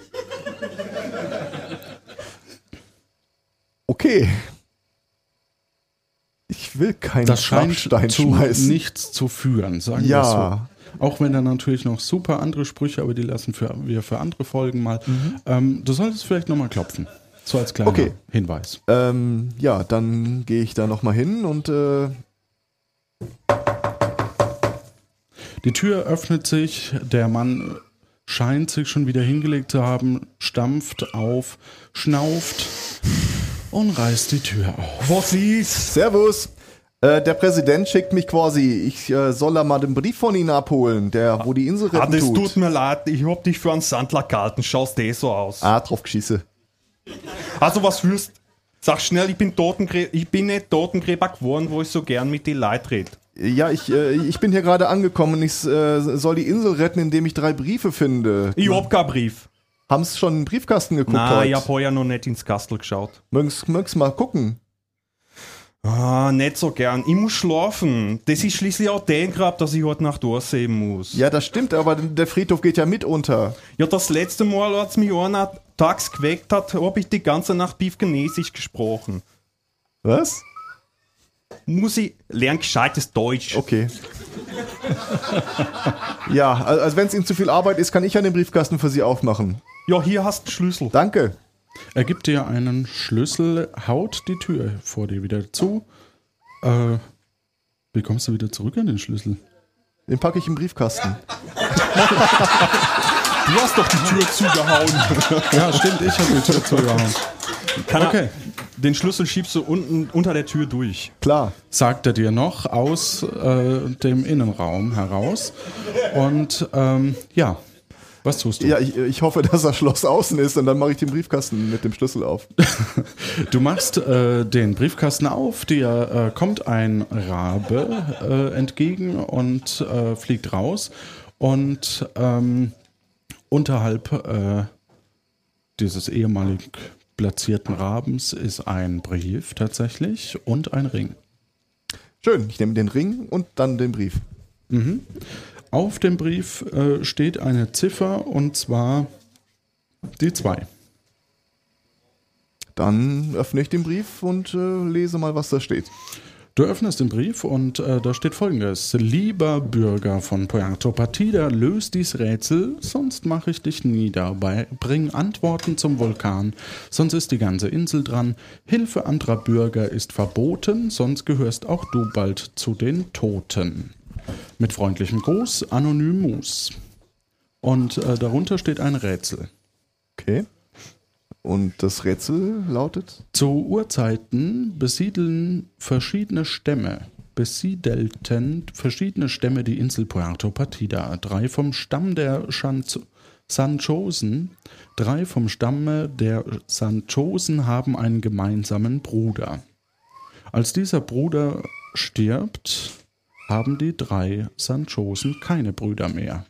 Okay. Ich will keinen Das scheint Grabstein zu schmeißen. nichts zu führen, sagen wir Ja. so. Auch wenn da natürlich noch super andere Sprüche, aber die lassen für, wir für andere Folgen mal. Ähm, du solltest vielleicht nochmal klopfen. So als kleiner Okay. Hinweis. Ähm, ja, dann gehe ich da nochmal hin und äh, Die Tür öffnet sich, der Mann scheint sich schon wieder hingelegt zu haben, stampft auf, schnauft und reißt die Tür auf. Was ist? Servus. Äh, der Präsident schickt mich quasi. Ich äh, soll da mal den Brief von Ihnen abholen, der, wo die Insel Ah, retten das tut. tut mir leid, ich hab dich für einen Sandler gehalten, schaust eh so aus. Ah, drauf geschieße. Also was fühlst Sag schnell, ich bin, Totengräber, ich bin nicht Totengräber geworden, wo ich so gern mit den Leuten rede. Ja, ich, äh, ich bin hier gerade angekommen und ich äh, soll die Insel retten, indem ich drei Briefe finde. Ich hab keinen Brief. Haben's schon in den Briefkasten geguckt Nein, heute? ich hab heuer noch nicht ins Kastel geschaut. Mögens, mögens mal gucken. Ah, nicht so gern. Ich muss schlafen. Das ist schließlich auch dein Grab, dass ich heute Nacht durchsehen muss. Ja, das stimmt, aber der Friedhof geht ja mit unter. Ja, das letzte Mal, als mich einer tags geweckt hat, hab ich die ganze Nacht Biefgenesisch gesprochen. Was? Muss ich lernen gescheites Deutsch. Okay. ja, al- also wenn es Ihnen zu viel Arbeit ist, kann ich ja den Briefkasten für Sie aufmachen. Ja, hier hast du den Schlüssel. Danke. Er gibt dir einen Schlüssel, haut die Tür vor dir wieder zu. Äh, wie kommst du wieder zurück an den Schlüssel? Den packe ich im Briefkasten. [LAUGHS] Du hast doch die Tür zugehauen. Ja, stimmt, ich habe die Tür zugehauen. Kann er- Okay. Den Schlüssel schiebst du unten unter der Tür durch. Klar. Sagt er dir noch aus äh, dem Innenraum heraus. Und ähm, ja, was tust du? Ja, ich, ich hoffe, dass das Schloss außen ist und dann mache ich den Briefkasten mit dem Schlüssel auf. [LAUGHS] Du machst äh, den Briefkasten auf, dir äh, kommt ein Rabe äh, entgegen und äh, fliegt raus und ähm, unterhalb äh, dieses ehemalig platzierten Rabens ist ein Brief tatsächlich und ein Ring. Schön, ich nehme den Ring und dann den Brief. Auf dem Brief äh, steht eine Ziffer und zwar die 2. Dann öffne ich den Brief und äh, lese mal, was da steht. Du öffnest den Brief und äh, da steht folgendes. Lieber Bürger von Puerto Partida, löst dies Rätsel, sonst mache ich dich nieder. Bei, bring Antworten zum Vulkan, sonst ist die ganze Insel dran. Hilfe anderer Bürger ist verboten, sonst gehörst auch du bald zu den Toten. Mit freundlichem Gruß, Anonymus. Und äh, darunter steht ein Rätsel. Okay. Und das Rätsel lautet? Zu Urzeiten besiedeln verschiedene Stämme, besiedelten verschiedene Stämme die Insel Puerto Partida. Drei vom Stamm der Schanz Sanchosen, drei vom Stamme der Sanchosen haben einen gemeinsamen Bruder. Als dieser Bruder stirbt, haben die drei Sanchosen keine Brüder mehr.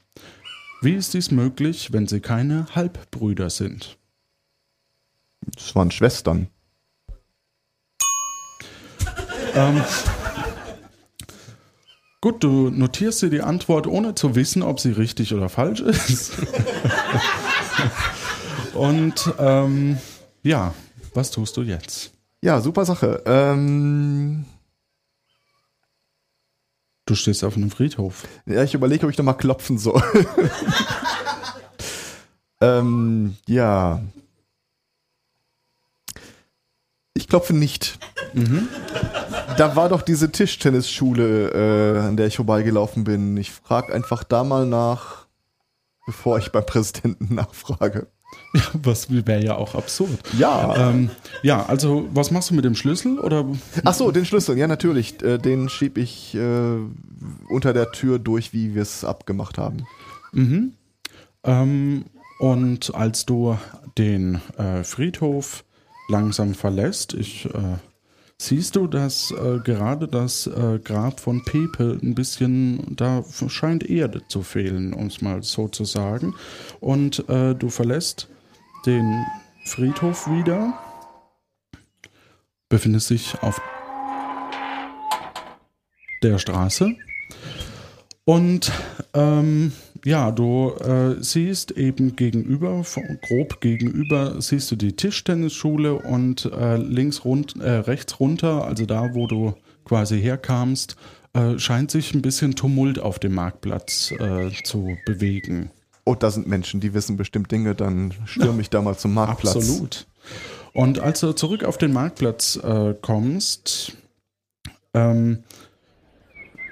Wie ist dies möglich, wenn sie keine Halbbrüder sind? Das waren Schwestern. Gut, du notierst dir die Antwort, ohne zu wissen, ob sie richtig oder falsch ist. [LAUGHS] Und ähm, ja, was tust du jetzt? Ja, super Sache. Ähm, Du stehst auf einem Friedhof. ja, ich überlege, ob ich noch mal klopfen soll. [LAUGHS] ähm, ja. Ich klopfe nicht. Da war doch diese Tischtennisschule, äh, an der ich vorbeigelaufen bin. Ich frage einfach da mal nach, bevor ich beim Präsidenten [LAUGHS] nachfrage. Ja, [LAUGHS] was wäre ja auch absurd. Ja. Ähm, ja, also was machst du mit dem Schlüssel? Oder Ach so, den Schlüssel, ja natürlich. Äh, Den schieb ich äh, unter der Tür durch, wie wir es abgemacht haben. Ähm, und als du den äh, Friedhof langsam verlässt, ich, äh, siehst du, dass äh, gerade das äh, Grab von Pepe ein bisschen, da scheint Erde zu fehlen, um es mal so zu sagen. Und du verlässt den Friedhof wieder, befindest dich auf der Straße und ähm, ja, du äh, siehst eben gegenüber, grob gegenüber, siehst du die Tischtennisschule und äh, links rund, äh, rechts runter, also da, wo du quasi herkamst, äh, scheint sich ein bisschen Tumult auf dem Marktplatz äh, zu bewegen. Oh, da sind Menschen, die wissen bestimmt Dinge, dann stürme ich da mal zum Marktplatz. Absolut. Und als du zurück auf den Marktplatz äh, kommst, ähm,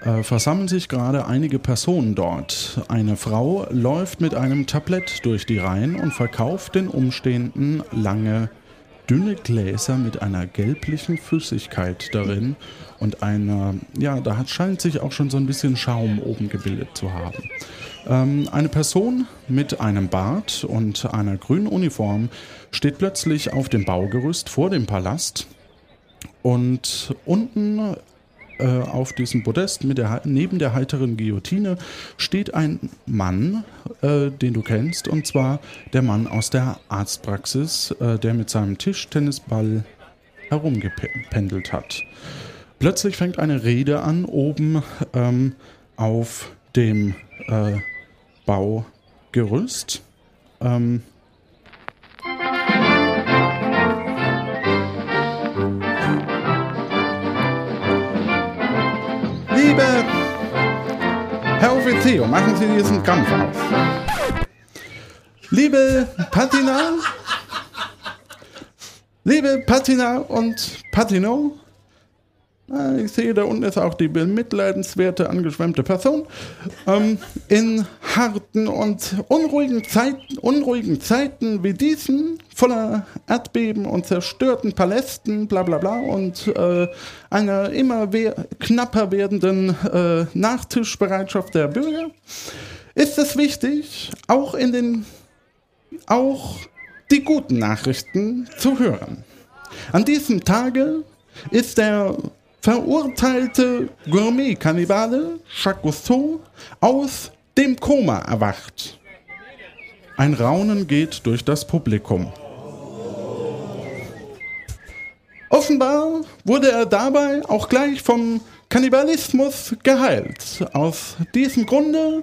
äh, versammeln sich gerade einige Personen dort. Eine Frau läuft mit einem Tablett durch die Reihen und verkauft den Umstehenden lange, dünne Gläser mit einer gelblichen Flüssigkeit darin und einer, ja, da hat, scheint sich auch schon so ein bisschen Schaum oben gebildet zu haben. Ähm, eine Person mit einem Bart und einer grünen Uniform steht plötzlich auf dem Baugerüst vor dem Palast und unten äh, auf diesem Podest der, neben der heiteren Guillotine steht ein Mann, äh, den du kennst, und zwar der Mann aus der Arztpraxis, äh, der mit seinem Tischtennisball herumgependelt hat. Plötzlich fängt eine Rede an, oben ähm, auf dem äh, Baugerüst. Ähm, Liebe Herr Offizier, machen Sie diesen Kampf auf. Liebe Patina, liebe Patina und Patino, Ich sehe, da unten ist auch die bemitleidenswerte, angeschwemmte Person. Ähm, in harten und unruhigen Zeiten, unruhigen Zeiten wie diesen, voller Erdbeben und zerstörten Palästen, bla bla bla, und äh, einer immer knapper werdenden äh, Nachtischbereitschaft der Bürger, ist es wichtig, auch in den, auch die guten Nachrichten zu hören. An diesem Tage ist der verurteilte Gourmet-Kannibale Jacques Cousteau aus dem Koma erwacht. Ein Raunen geht durch das Publikum. Offenbar wurde er dabei auch gleich vom Kannibalismus geheilt. Aus diesem Grunde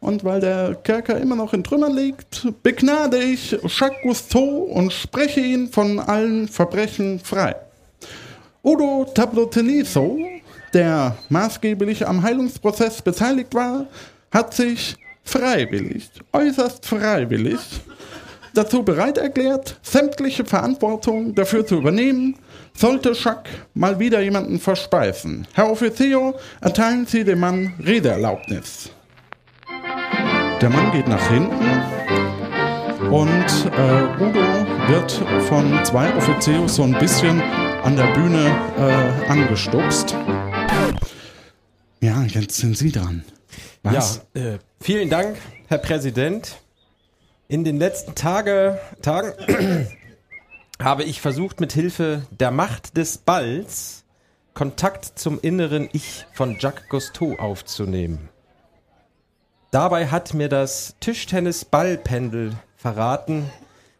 und weil der Kerker immer noch in Trümmern liegt, begnade ich Jacques Cousteau und spreche ihn von allen Verbrechen frei. Udo Tabloteniso, der maßgeblich am Heilungsprozess beteiligt war, hat sich freiwillig, äußerst freiwillig, dazu bereit erklärt, sämtliche Verantwortung dafür zu übernehmen, sollte Jacques mal wieder jemanden verspeisen. Herr Officio, erteilen Sie dem Mann Redeerlaubnis. Der Mann geht nach hinten und äh, Udo wird von zwei Offiziers so ein bisschen an der Bühne äh, angestupst. Ja, jetzt sind Sie dran. Was? Ja, äh, vielen Dank, Herr Präsident. In den letzten Tage, Tagen [CLEARS THROAT] habe ich versucht, mit Hilfe der Macht des Balls Kontakt zum inneren Ich von Jacques Cousteau aufzunehmen. Dabei hat mir das Tischtennis-Ballpendel verraten,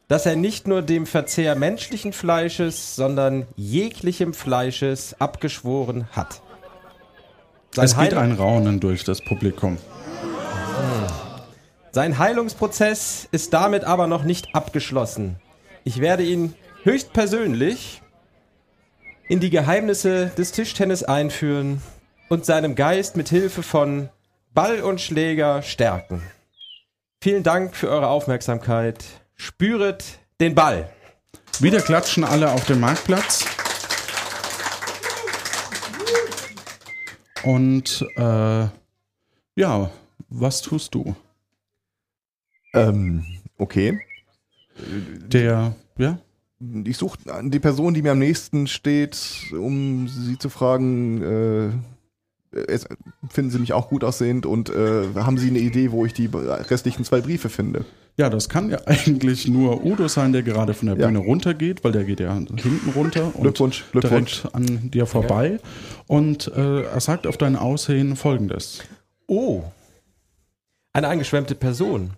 dass er nicht nur dem Verzehr menschlichen Fleisches, sondern jeglichem Fleisches abgeschworen hat. Sein es geht Heil- ein Raunen durch das Publikum. Sein Heilungsprozess ist damit aber noch nicht abgeschlossen. Ich werde ihn höchstpersönlich in die Geheimnisse des Tischtennis einführen und seinem Geist mit Hilfe von Ball und Schläger stärken. Vielen Dank für eure Aufmerksamkeit. Spüret den Ball. Wieder klatschen alle auf dem Marktplatz. Und äh, ja, was tust du? Ähm, okay. Der, ja, Ich suche die Person, die mir am nächsten steht, um sie zu fragen, äh, es, finden Sie mich auch gut aussehend und äh, haben Sie eine Idee, wo ich die restlichen zwei Briefe finde? Ja, das kann ja [LAUGHS] eigentlich nur Udo sein, der gerade von der Ja. Bühne runtergeht, weil der geht ja hinten runter und Glückwunsch, Glückwunsch. direkt an dir vorbei. Und äh, er sagt auf dein Aussehen folgendes. Oh. Eine angeschwemmte Person.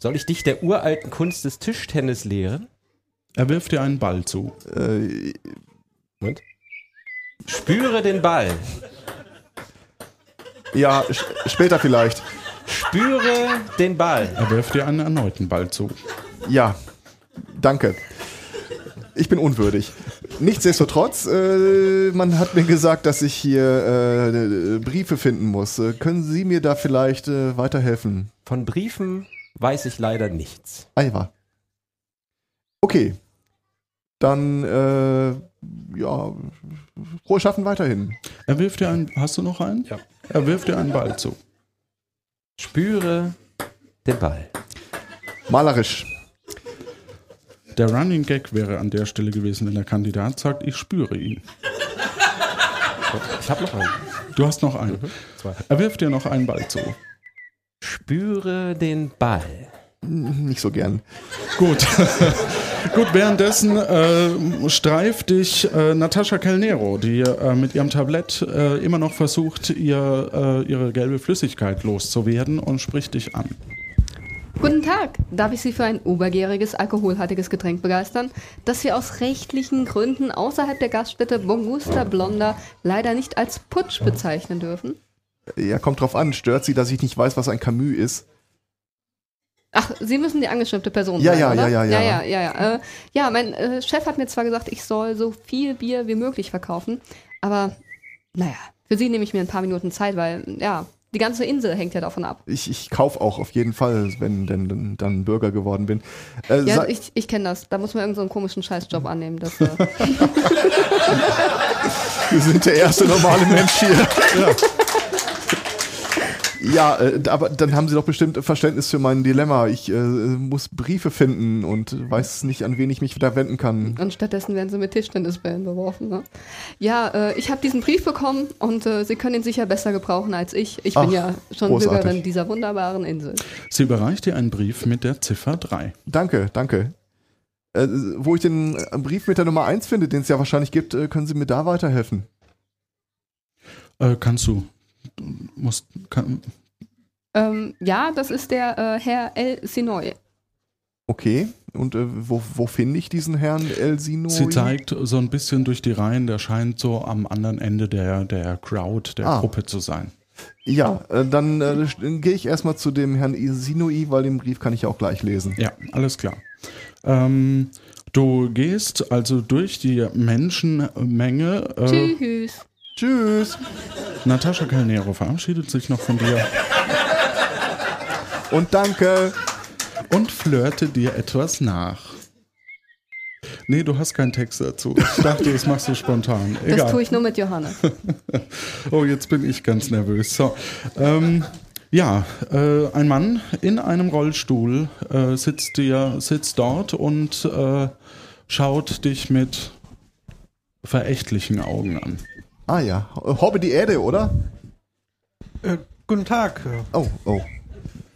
Soll ich dich der uralten Kunst des Tischtennis lehren? Er wirft dir einen Ball zu. Äh, Und? Spüre den Ball. ja, sch- später vielleicht. Spüre den Ball. Er wirft dir einen erneuten Ball zu. Ja, danke. Ich bin unwürdig. Nichtsdestotrotz, äh, man hat mir gesagt, dass ich hier äh, Briefe finden muss. Äh, können Sie mir da vielleicht äh, weiterhelfen? Von Briefen weiß ich leider nichts. Ah, ja. Okay. Dann, äh, ja, frohes Schaffen weiterhin. Er wirft dir einen. Hast du noch einen? Ja. Er wirft dir einen Ball zu. Spüre den Ball. Malerisch. Der Running Gag wäre an der Stelle gewesen, wenn der Kandidat sagt, ich spüre ihn. Ich habe noch einen. Du hast noch einen. zwei. Er wirft dir noch einen Ball zu. Spüre den Ball. Nicht so gern. Gut. [LAUGHS] Gut, währenddessen äh, streift dich äh, Natascha Calnero, die äh, mit ihrem Tablett äh, immer noch versucht, ihr, äh, ihre gelbe Flüssigkeit loszuwerden und spricht dich an. Guten Tag. Darf ich Sie für ein obergäriges, alkoholhaltiges Getränk begeistern, das wir aus rechtlichen Gründen außerhalb der Gaststätte Bongusta Blonda leider nicht als Putsch bezeichnen dürfen? Ja, kommt drauf an. Stört Sie, dass ich nicht weiß, was ein Camus ist? Ach, Sie müssen die angeschriebte Person Ja, sein, ja, oder? ja, ja, ja. ja. Ja, ja, ja. Äh, ja mein äh, Chef hat mir zwar gesagt, ich soll so viel Bier wie möglich verkaufen, aber naja, für Sie nehme ich mir ein paar Minuten Zeit, weil, ja, die ganze Insel hängt ja davon ab. Ich, ich kaufe auch auf jeden Fall, wenn denn dann, dann Bürger geworden bin. Äh, Ja, ich, ich kenne das. Da muss man irgendeinen so einen komischen Scheißjob annehmen. Das, äh, [LAUGHS] Wir sind der erste normale Mensch hier. [LAUGHS] Ja, äh, aber dann haben Sie doch bestimmt Verständnis für mein Dilemma. Ich äh, muss Briefe finden und weiß nicht, an wen ich mich da wenden kann. Und stattdessen werden sie mit Tischtennisbällen beworfen. Ne? Ja, äh, ich habe diesen Brief bekommen und äh, Sie können ihn sicher besser gebrauchen als ich. Ich bin Ach, ja schon großartig. Bürgerin dieser wunderbaren Insel. Sie überreicht dir einen Brief mit der Ziffer 3. Danke, danke. Äh, wo ich den Brief mit der Nummer 1 finde, den es ja wahrscheinlich gibt, äh, können Sie mir da weiterhelfen? Äh, kannst du. Du musst. Kann, Ähm, ja, das ist der äh, Herr El Sinoy. Okay. Und äh, wo, wo finde ich diesen Herrn El Sino? Sie zeigt so ein bisschen durch die Reihen, der scheint so am anderen Ende der, der Crowd, der Ah. Gruppe zu sein. Ja, äh, dann äh, gehe ich erstmal zu dem Herrn Sinoi, weil den Brief kann ich ja auch gleich lesen. Ja, alles klar. Ähm, du gehst also durch die Menschenmenge. Äh, Tschüss. Tschüss. Natascha Calnero verabschiedet sich noch von dir Und danke. und flirte dir etwas nach. Nee, du hast keinen Text dazu. Ich dachte, das machst du spontan. Das Egal. tue ich nur mit Johannes. [LAUGHS] Oh, jetzt bin ich ganz nervös. So, ähm, ja, äh, ein Mann in einem Rollstuhl äh, sitzt, dir, sitzt dort und äh, schaut dich mit verächtlichen Augen an. Ah ja, Hobbe die Erde, oder? Äh, guten Tag. Oh, oh.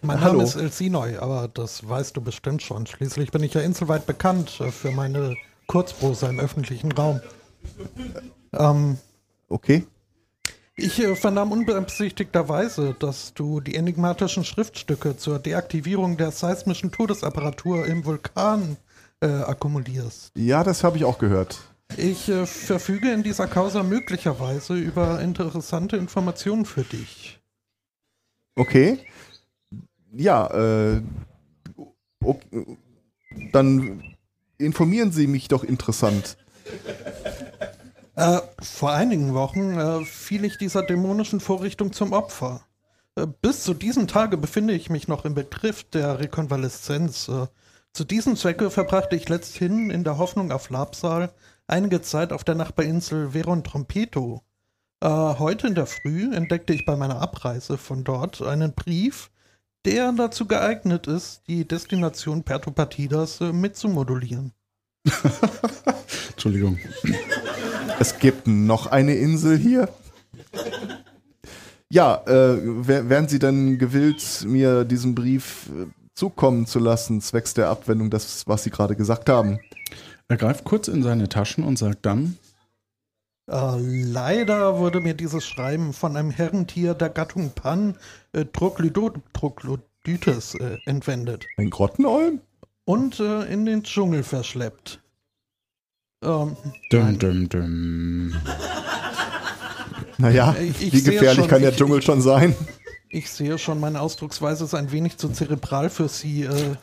Mein Hallo. Name ist El Sinoi, aber das weißt du bestimmt schon. Schließlich bin ich ja inselweit bekannt äh, für meine Kurzprosa im öffentlichen Raum. Ähm, Okay. ich äh, vernahm unbeabsichtigterweise, dass du die enigmatischen Schriftstücke zur Deaktivierung der seismischen Todesapparatur im Vulkan äh, akkumulierst. Ja, das habe ich auch gehört. Ich äh, verfüge in dieser Causa möglicherweise über interessante Informationen für dich. Okay. Ja, äh, ok- dann informieren Sie mich doch interessant. Äh, vor einigen Wochen äh, fiel ich dieser dämonischen Vorrichtung zum Opfer. Äh, bis zu diesem Tage befinde ich mich noch im Begriff der Rekonvaleszenz. Äh, zu diesem Zwecke verbrachte ich letzthin in der Hoffnung auf Labsal einige Zeit auf der Nachbarinsel Veron Trompeto. Äh, heute in der Früh entdeckte ich bei meiner Abreise von dort einen Brief, der dazu geeignet ist, die Destination Puerto Partidas äh, mitzumodulieren. [LAUGHS] Entschuldigung. Es gibt noch eine Insel hier. Ja, äh, wär, wären Sie denn gewillt, mir diesen Brief äh, zukommen zu lassen, zwecks der Abwendung, das, was Sie gerade gesagt haben? Er greift kurz in seine Taschen und sagt dann, Äh, leider wurde mir dieses Schreiben von einem Herrentier der Gattung Pan äh, Troglodyt- Troglodytes äh, entwendet Ein Grottenolm? und äh, in den Dschungel verschleppt. Ähm, düm, düm, düm. Naja, Ich- ich wie gefährlich schon, kann der ich- Dschungel schon sein? Ich sehe schon, meine Ausdrucksweise ist ein wenig zu zerebral für Sie. Äh,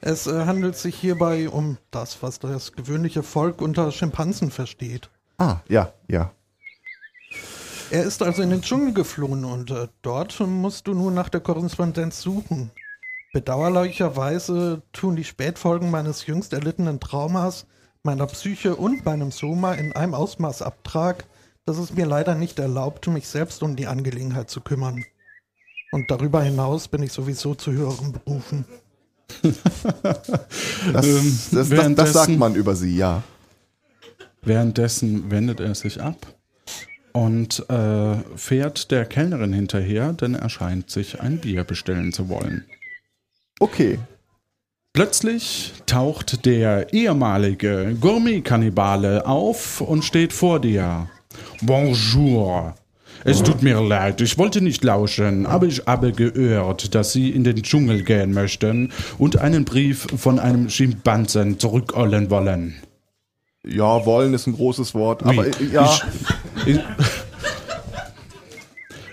es äh, handelt sich hierbei um das, was das gewöhnliche Volk unter Schimpansen versteht. Ah, ja, ja. Er ist also in den Dschungel geflohen und äh, dort musst du nun nach der Korrespondenz suchen. Bedauerlicherweise tun die Spätfolgen meines jüngst erlittenen Traumas meiner Psyche und meinem Soma in einem Ausmaß Abtrag, dass es mir leider nicht erlaubt, mich selbst um die Angelegenheit zu kümmern. Und darüber hinaus bin ich sowieso zu höheren Berufen. [LAUGHS] Das, Ähm, das, das, das sagt man über Sie, ja. Währenddessen wendet er sich ab und äh, fährt der Kellnerin hinterher, denn er scheint sich ein Bier bestellen zu wollen. Okay. Plötzlich taucht der ehemalige Gourmet-Kannibale auf und steht vor dir. Bonjour. Es tut mir leid, ich wollte nicht lauschen, aber ich habe gehört, dass Sie in den Dschungel gehen möchten und einen Brief von einem Schimpansen zurückholen wollen. Ja, wollen ist ein großes Wort, Oui. aber äh, ja. Ich, ich,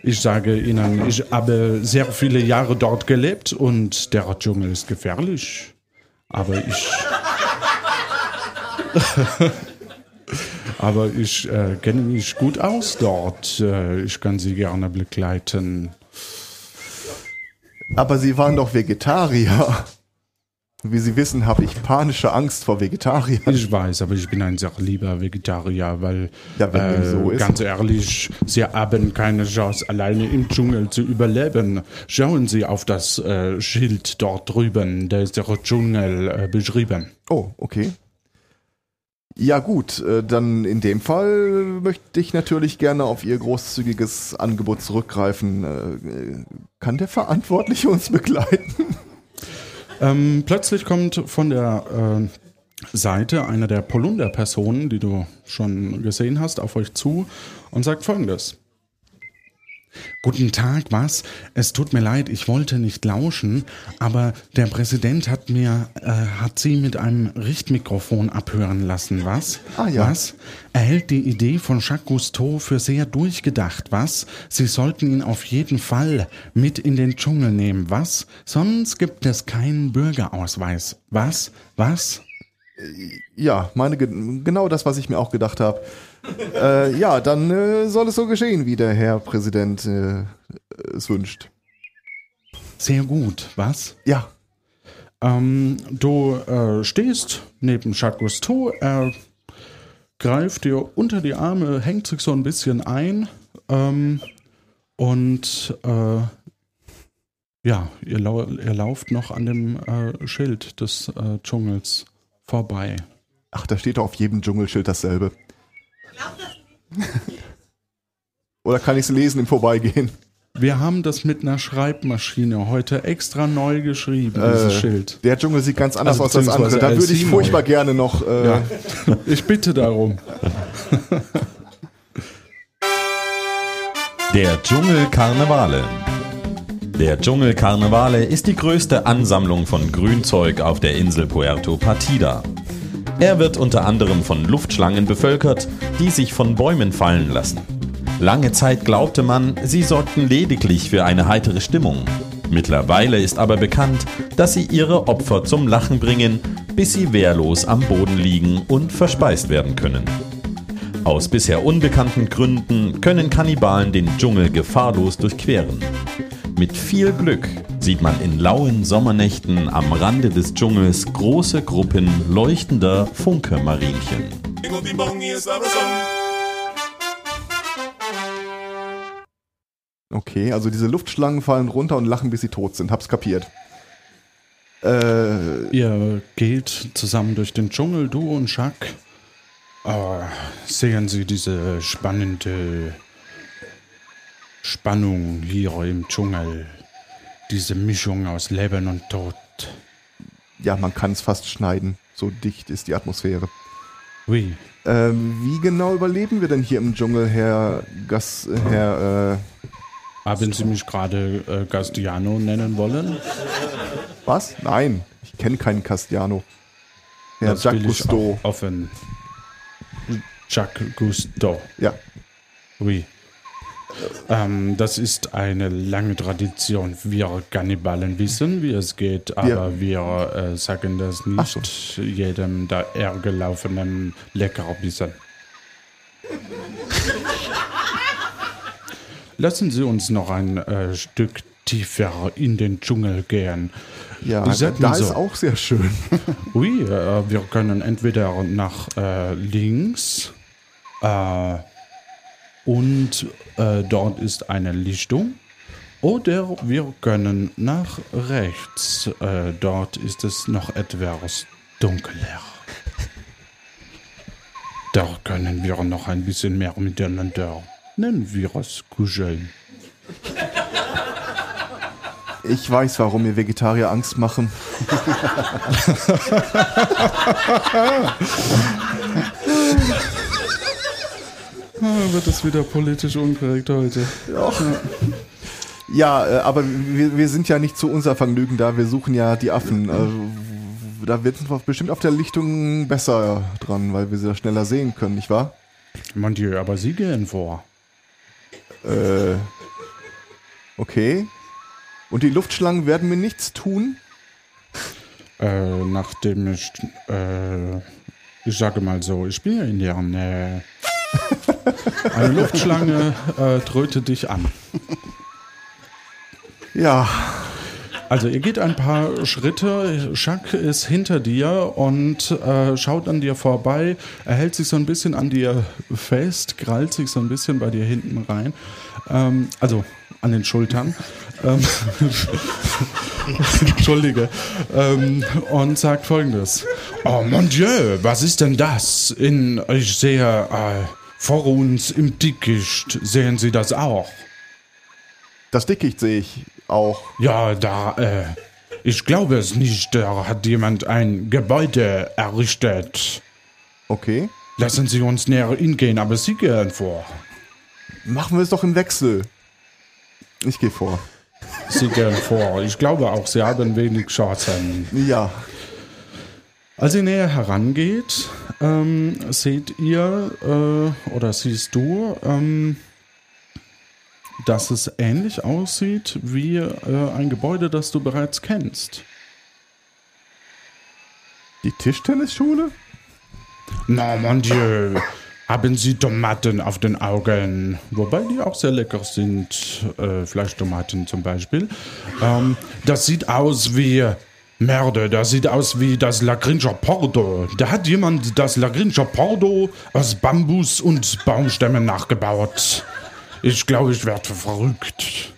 ich sage Ihnen, ich habe sehr viele Jahre dort gelebt und der Dschungel ist gefährlich. Aber ich. [LAUGHS] Aber ich äh, kenne mich gut aus dort. Äh, ich kann Sie gerne begleiten. Aber Sie waren doch Vegetarier. Wie Sie wissen, habe ich panische Angst vor Vegetariern. Ich weiß, aber ich bin ein sehr lieber Vegetarier, weil Ja, äh, so ganz ehrlich, Sie haben keine Chance, alleine im Dschungel zu überleben. Schauen Sie auf das äh, Schild dort drüben, da ist der Dschungel äh, beschrieben. Oh, okay. Ja gut, äh, dann in dem Fall möchte ich natürlich gerne auf Ihr großzügiges Angebot zurückgreifen. Äh, Kann der Verantwortliche uns begleiten? Ähm, plötzlich kommt von der äh, Seite einer der Polunder-Personen, die du schon gesehen hast, auf euch zu und sagt folgendes. Guten Tag, was? Es tut mir leid, ich wollte nicht lauschen, aber der Präsident hat mir, äh, hat Sie mit einem Richtmikrofon abhören lassen, was? Ah, ja. Was? Er hält die Idee von Jacques Cousteau für sehr durchgedacht, was? Sie sollten ihn auf jeden Fall mit in den Dschungel nehmen, was? Sonst gibt es keinen Bürgerausweis, was? Was? Ja, meine, ge- genau das, was ich mir auch gedacht habe. [LAUGHS] äh, ja, dann äh, soll es so geschehen, wie der Herr Präsident äh, es wünscht. Sehr gut, was? Ja, Ähm, du äh, stehst neben Jacques Cousteau, er greift dir unter die Arme, hängt sich so ein bisschen ein ähm, und äh, ja, ihr, lau ihr lauft noch an dem äh, Schild des Dschungels vorbei. ach, da steht doch auf jedem Dschungelschild dasselbe. Oder kann ich es lesen im Vorbeigehen? Wir haben das mit einer Schreibmaschine heute extra neu geschrieben, dieses Äh, Schild. Der Dschungel sieht ganz anders Also aus als andere. Da würde ich furchtbar gerne noch. Äh, Ja. [LAUGHS] Ich bitte darum. [LAUGHS] Der Dschungel Karnevale. Der Dschungel Karnevale ist die größte Ansammlung von Grünzeug auf der Insel Puerto Partida. Er wird unter anderem von Luftschlangen bevölkert, die sich von Bäumen fallen lassen. Lange Zeit glaubte man, sie sorgten lediglich für eine heitere Stimmung. Mittlerweile ist aber bekannt, dass sie ihre Opfer zum Lachen bringen, bis sie wehrlos am Boden liegen und verspeist werden können. Aus bisher unbekannten Gründen können Kannibalen den Dschungel gefahrlos durchqueren. Mit viel Glück sieht man in lauen Sommernächten am Rande des Dschungels große Gruppen leuchtender Funke-Marienchen. Okay, also diese Luftschlangen fallen runter und lachen, bis sie tot sind. Hab's kapiert. Äh, Ihr geht zusammen durch den Dschungel, du und Jacques. Oh, sehen Sie diese spannende Spannung hier im Dschungel. Diese Mischung aus Leben und Tod. ja, man kann es fast schneiden. So dicht ist die Atmosphäre. Ui, Ähm, wie genau überleben wir denn hier im Dschungel, Herr Gas, Herr, äh, haben Sie mich gerade äh, Gastiano nennen wollen? was? Nein, ich kenne keinen Castiano. Herr Das Jacques auch offen. Jacques Cousteau. Ja, Oui. Ähm, das ist eine lange Tradition. Wir Kannibalen wissen, wie es geht, aber wir äh, sagen das Ach so. nicht jedem da hergelaufenen Leckerbissen. [LAUGHS] Lassen Sie uns noch ein äh, Stück tiefer in den Dschungel gehen. ja, da so. ist auch sehr schön. [LAUGHS] Oui, äh, wir können entweder nach äh, links äh, und äh, dort ist eine Lichtung oder wir können nach rechts. Äh, dort ist es noch etwas dunkler. Da können wir noch ein bisschen mehr miteinander, nennen wir es kuscheln. Ich weiß, warum mir Vegetarier Angst machen. [LAUGHS] Ah, wird es wieder politisch unkorrekt heute. Ja, äh, aber wir, wir sind ja nicht zu unser Vergnügen da. Wir suchen ja die Affen. Also, da wird wir bestimmt auf der Lichtung besser dran, weil wir sie da schneller sehen können, nicht wahr? Mon Dieu, aber Sie gehen vor. Äh, okay. Und die Luftschlangen werden mir nichts tun? Äh, nachdem ich, äh, ich sage mal so, ich bin ja in deren Nähe. Eine Luftschlange äh, trötet dich an. Ja, Also ihr geht ein paar Schritte, Jacques ist hinter dir und äh, schaut an dir vorbei, er hält sich so ein bisschen an dir fest, krallt sich so ein bisschen bei dir hinten rein, ähm, also an den Schultern. Ähm, [LAUGHS] Entschuldige. Ähm, und sagt folgendes. Oh mon Dieu, was ist denn das? In, ich sehe äh, vor uns im Dickicht, sehen Sie das auch? das Dickicht sehe ich auch. Ja, da, äh, ich glaube es nicht. Da hat jemand ein Gebäude errichtet. Okay. Lassen Sie uns näher hingehen, aber Sie gehen vor. Machen wir es doch im Wechsel. Ich gehe vor. Sie gehen vor. Ich glaube auch, Sie haben wenig Chancen. Ja. Als ihr näher herangeht, ähm, seht ihr äh, oder siehst du, ähm, dass es ähnlich aussieht wie äh, ein Gebäude, das du bereits kennst. Die Tischtennisschule? Na, mon Dieu, haben Sie Tomaten auf den Augen? Wobei die auch sehr lecker sind. Äh, Fleischtomaten zum Beispiel. Ähm, das sieht aus wie. Merde, das sieht aus wie das Lagrinscher Pordo. Da hat jemand das Lagrinscher Pordo aus Bambus und Baumstämmen nachgebaut. Ich glaube, ich werde verrückt.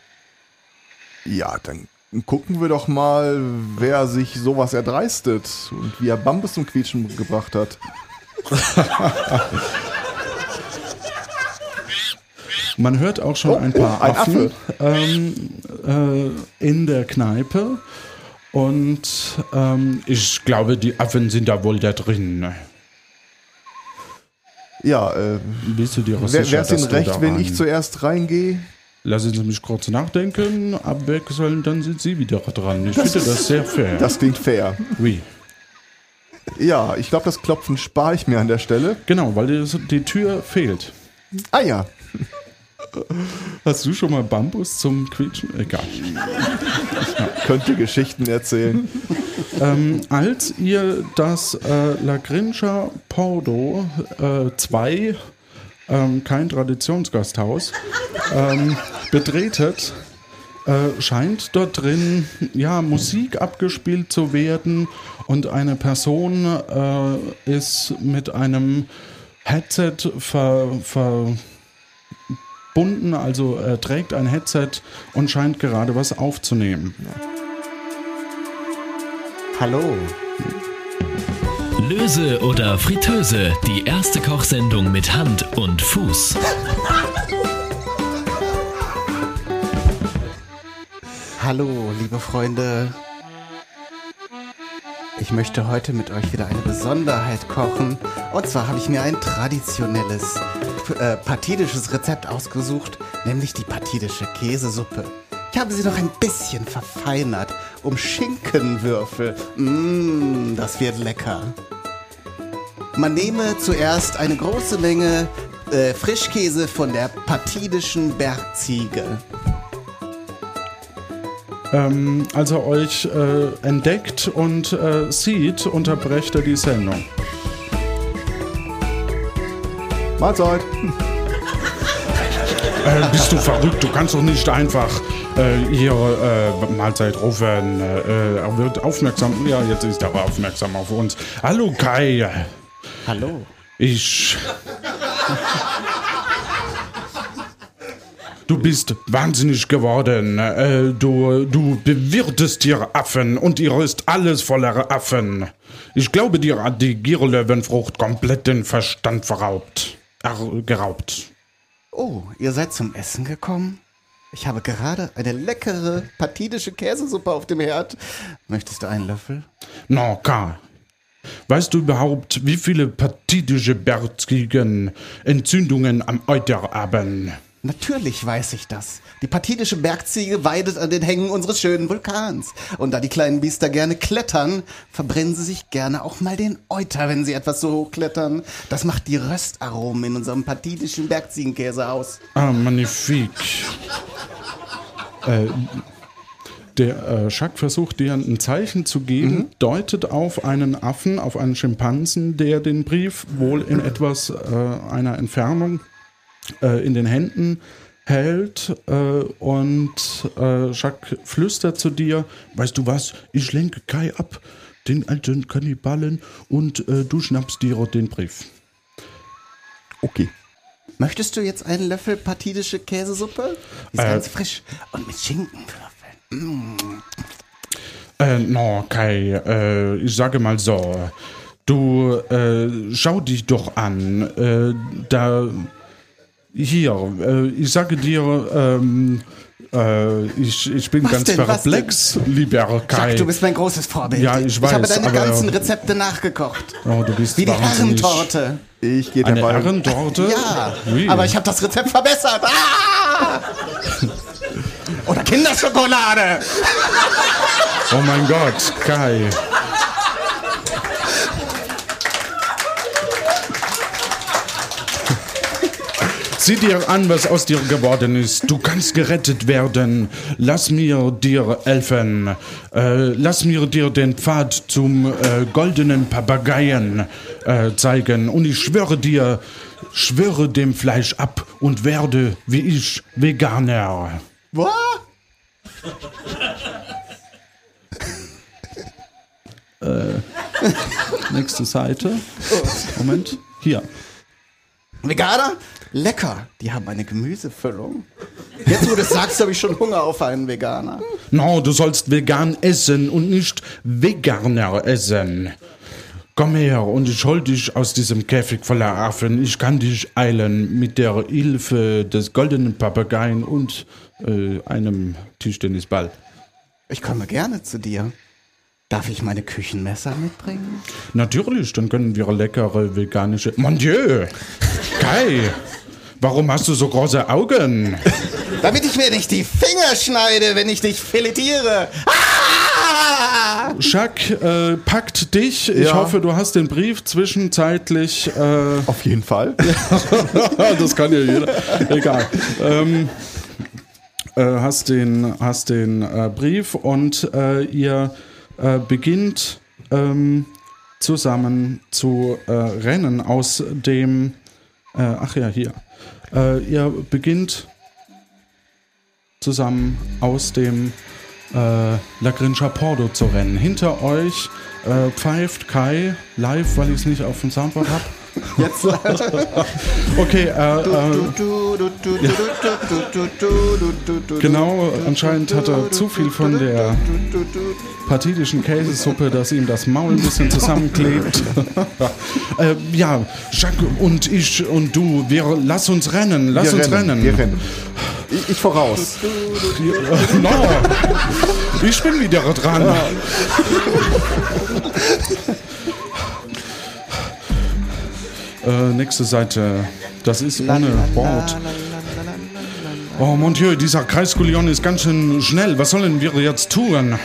Ja, dann gucken wir doch mal, wer sich sowas erdreistet und wie er Bambus zum Quietschen gebracht hat. [LAUGHS] Man hört auch schon Oh, ein paar oh, ein Affen ähm, äh, in der Kneipe. Und ähm, ich glaube, die Affen sind da wohl da drin. Ja, äh, Bist du dir wer, sicher, denn recht, wenn ich zuerst reingehe? Lassen Sie mich kurz nachdenken, abwechseln, dann sind Sie wieder dran. Ich finde das sehr fair. Das klingt fair. oui. Ja, ich glaube, das Klopfen spare ich mir an der Stelle. Genau, weil die, die Tür fehlt. Ah ja, Hast du schon mal Bambus zum Quietschen? Egal. [LAUGHS] könnte Geschichten erzählen. Ähm, als ihr das äh, Lagrinscher Pordo 2, ähm, kein Traditionsgasthaus, ähm, betretet, äh, scheint dort drin ja, Musik abgespielt zu werden und eine Person äh, ist mit einem Headset ver, verbunden, also er trägt ein Headset und scheint gerade was aufzunehmen. Hallo. Löse oder Fritteuse, die erste Kochsendung mit Hand und Fuß. Hallo, liebe Freunde. Ich möchte heute mit euch wieder eine Besonderheit kochen. Und zwar habe ich mir ein traditionelles äh, patidisches Rezept ausgesucht, nämlich die patidische Käsesuppe. Ich habe sie noch ein bisschen verfeinert um Schinkenwürfel. Mmm, das wird lecker. Man nehme zuerst eine große Menge äh, Frischkäse von der patidischen Bergziege. Ähm, als er euch äh, entdeckt und äh, sieht, unterbrecht er die Sendung. Mahlzeit. [LAUGHS] Äh, bist du verrückt? Du kannst doch nicht einfach äh, hier äh, Mahlzeit rufen. Äh, er wird aufmerksam. Ja, jetzt ist er aber aufmerksam auf uns. Hallo Kai. Hallo. Ich. Du bist wahnsinnig geworden. Äh, du, du bewirtest hier Affen und ihr ist alles voller Affen. Ich glaube, dir hat die Gierlöwenfrucht komplett den Verstand verraubt. Er, geraubt. Oh, ihr seid zum Essen gekommen? Ich habe gerade eine leckere patidische Käsesuppe auf dem Herd. Möchtest du einen Löffel? No, Kai. Weißt du überhaupt, wie viele patidische Bergziegen Entzündungen am Euter haben? Natürlich weiß ich das. Die patidische Bergziege weidet an den Hängen unseres schönen Vulkans. Und da die kleinen Biester gerne klettern, verbrennen sie sich gerne auch mal den Euter, wenn sie etwas so hoch klettern. Das macht die Röstaromen in unserem patidischen Bergziegenkäse aus. Ah, magnifique. Äh, der äh, Schack versucht dir ein Zeichen zu geben, deutet auf einen Affen, auf einen Schimpansen, der den Brief wohl in etwas äh, einer Entfernung äh, in den Händen hält äh, und äh, Schack flüstert zu dir, weißt du was, ich lenke Kai ab, den alten Kannibalen, und äh, du schnappst dir den Brief. Okay. Möchtest du jetzt einen Löffel patidische Käsesuppe? Die ist Äh. ganz frisch und mit Schinkenwürfeln. Mm. Äh, no, Kai, äh, ich sage mal so. Du, äh, schau dich doch an. Äh, da, hier, äh, ich sage dir, ähm, äh, ich, ich bin Was ganz denn, perplex, lieber Kai. Sag, du bist mein großes Vorbild. Ja, ich Ich habe weiß, deine aber- ganzen Rezepte nachgekocht. oh, du bist Wie die. Herrentorte. Ich gehe Eine dabei. Ehrentorte? Ja, Ui. aber ich habe das Rezept verbessert. Ah! Oder Kinderschokolade. Oh mein Gott, Kai. Sieh dir an, was aus dir geworden ist. Du kannst gerettet werden. Lass mir dir helfen. Äh, lass mir dir den Pfad zum äh, goldenen Papageien äh, zeigen. Und ich schwöre dir, schwöre dem Fleisch ab und werde wie ich Veganer. Was? Nächste Seite. Moment. Hier. Veganer? Lecker. Die haben eine Gemüsefüllung. Jetzt, wo du es sagst, habe ich schon Hunger auf einen Veganer. No, du sollst vegan essen und nicht Veganer essen. Komm her und ich hol dich aus diesem Käfig voller Affen. Ich kann dich eilen mit der Hilfe des goldenen Papageien und äh, einem Tischtennisball. Ich komme gerne zu dir. Darf ich meine Küchenmesser mitbringen? Natürlich, dann können wir leckere veganische. Mon Dieu! Kai! Warum hast du so große Augen? [LAUGHS] Damit ich mir nicht die Finger schneide, wenn ich dich filetiere. Ah! Jacques äh, packt dich. Ich Ja. hoffe, du hast den Brief zwischenzeitlich. Äh, Auf jeden Fall. [LAUGHS] das kann ja jeder. Egal. Ähm, äh, hast den, hast den äh, Brief und äh, ihr äh, beginnt ähm, zusammen zu rennen aus dem. Ach ja, hier. Äh, ihr beginnt zusammen aus dem äh, La Grincha Pordo zu rennen. Hinter euch äh, pfeift Kai live, weil ich es nicht auf dem Soundboard habe. Jetzt. Okay, äh, äh, Genau, anscheinend hat er zu viel von der partidischen Käsesuppe, dass ihm das Maul ein bisschen zusammenklebt. äh, ja, Jacques und ich und du, wir lass uns rennen, lass wir uns rennen. Wir rennen. Ich, ich voraus. no, ich bin wieder dran. Äh, nächste Seite. Das ist ohne Wort. Oh mon Dieu, dieser Kreiskulion ist ganz schön schnell. Was sollen wir jetzt tun?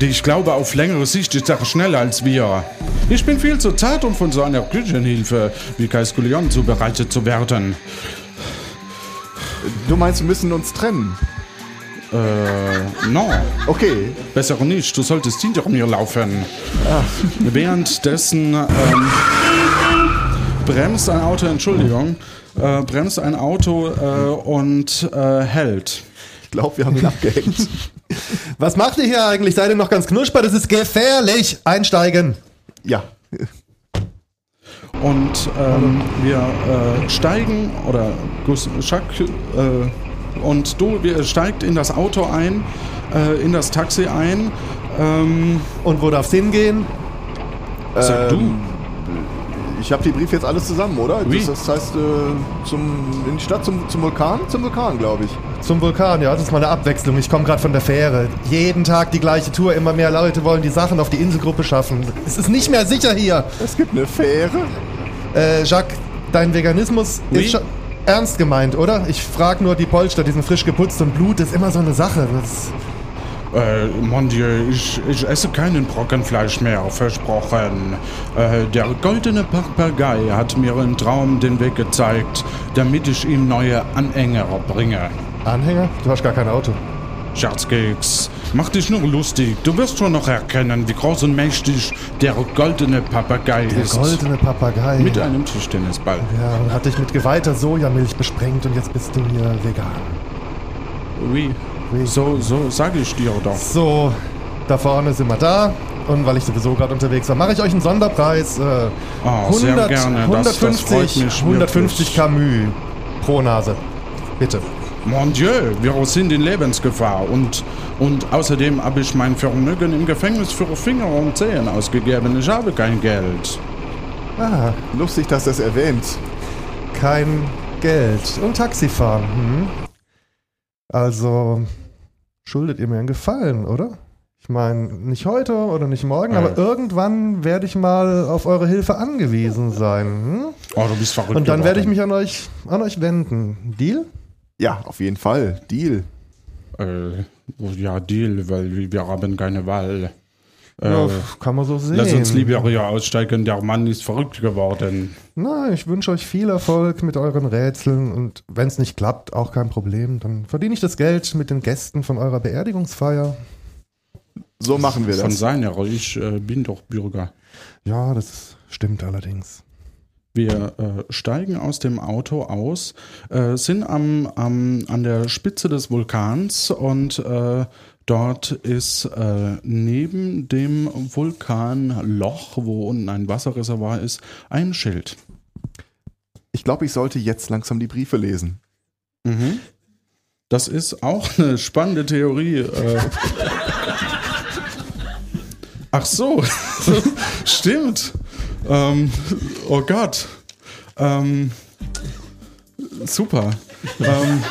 Ich glaube, auf längere Sicht ist er schneller als wir. Ich bin viel zu zart, um von so einer Küchenhilfe wie Kreiskulion zubereitet zu werden. Du meinst, wir müssen uns trennen? Äh, no. Okay. Besser nicht, du solltest hinter mir laufen. Währenddessen ähm, bremst ein Auto, Entschuldigung, äh, bremst ein Auto äh, und äh, hält. Ich glaube, wir haben ihn abgehängt. [LAUGHS] Was macht ihr hier eigentlich? Seid ihr noch ganz knusper? Das ist gefährlich. Einsteigen. Ja. Und ähm, wir äh, steigen, oder Gus, Jacques äh, und du, wir steigt in das Auto ein, äh, in das Taxi ein. Ähm, Und wo darf's hingehen? sag du. Ich habe die Brief jetzt alles zusammen, oder? Oui. Das, das heißt, äh, zum, in die Stadt, zum, zum Vulkan? Zum Vulkan, glaube ich. Zum Vulkan, ja, das ist mal eine Abwechslung. Ich komme gerade von der Fähre. Jeden Tag die gleiche Tour. Immer mehr Leute wollen die Sachen auf die Inselgruppe schaffen. Es ist nicht mehr sicher hier. Es gibt eine Fähre. Äh, Jacques, dein Veganismus Oui. ist schon ernst gemeint, oder? Ich frage nur die Polster, die sind frisch geputzt und Blut ist immer so eine Sache. Das, Äh, mon Dieu, ich, ich esse keinen Brockenfleisch mehr, versprochen. Äh, der goldene Papagei hat mir im Traum den Weg gezeigt, damit ich ihm neue Anhänger bringe. Anhänger? Du hast gar kein Auto. Scherzkeks, mach dich nur lustig. Du wirst schon noch erkennen, wie groß und mächtig der goldene Papagei Der ist. goldene Papagei. Mit einem Tischtennisball. ja, und hat dich mit geweihter Sojamilch besprengt und jetzt bist du hier vegan. Oui. So, so sage ich dir doch. So, da vorne sind wir da. Und weil ich sowieso gerade unterwegs war, mache ich euch einen Sonderpreis. Äh, Oh, sehr gerne. Das- das freut 150, mich 150 Camus pro Nase. Bitte. Mon Dieu, wir sind in Lebensgefahr und, und außerdem habe ich mein Vermögen im Gefängnis für Finger und Zehen ausgegeben. Ich habe kein Geld. Ah, Lustig, dass das erwähnt. kein Geld. Und Taxifahren. Hm? Also, schuldet ihr mir einen Gefallen, oder? Ich meine, nicht heute oder nicht morgen, aber irgendwann werde ich mal auf eure Hilfe angewiesen sein. Hm? Oh, du bist verrückt. Und dann werde ich mich an euch, an euch wenden. Deal? Ja, auf jeden Fall. Deal. Äh, ja, Deal, weil wir haben keine Wahl. Äh, Ja, kann man so sehen. Lass uns lieber hier aussteigen, der Mann ist verrückt geworden. Na, ich wünsche euch viel Erfolg mit euren Rätseln und wenn es nicht klappt, auch kein Problem. Dann verdiene ich das Geld mit den Gästen von eurer Beerdigungsfeier. So machen wir Von das. seiner, ich äh, bin doch Bürger. Ja, das stimmt allerdings. Wir äh, steigen aus dem Auto aus, äh, sind am, am, an der Spitze des Vulkans und äh, dort ist äh, neben dem Vulkanloch, wo unten ein Wasserreservoir ist, ein Schild. Ich glaube, ich sollte jetzt langsam die Briefe lesen. Mhm. Das ist auch eine spannende Theorie. Äh. Ach so, [LAUGHS] stimmt. Ähm, oh Gott. Ähm, super. Ähm,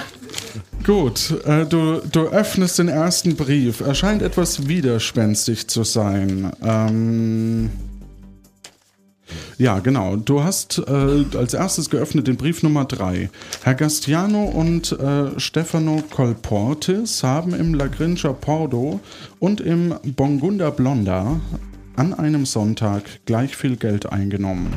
gut, äh, du, du öffnest den ersten Brief. Er scheint etwas widerspenstig zu sein. Ähm, ja, genau. Du hast äh, als erstes geöffnet den Brief Nummer 3. Herr Gastiano und äh, Stefano Colportis haben im Lagrincia Pordo und im Bongunda Blonda an einem Sonntag gleich viel Geld eingenommen.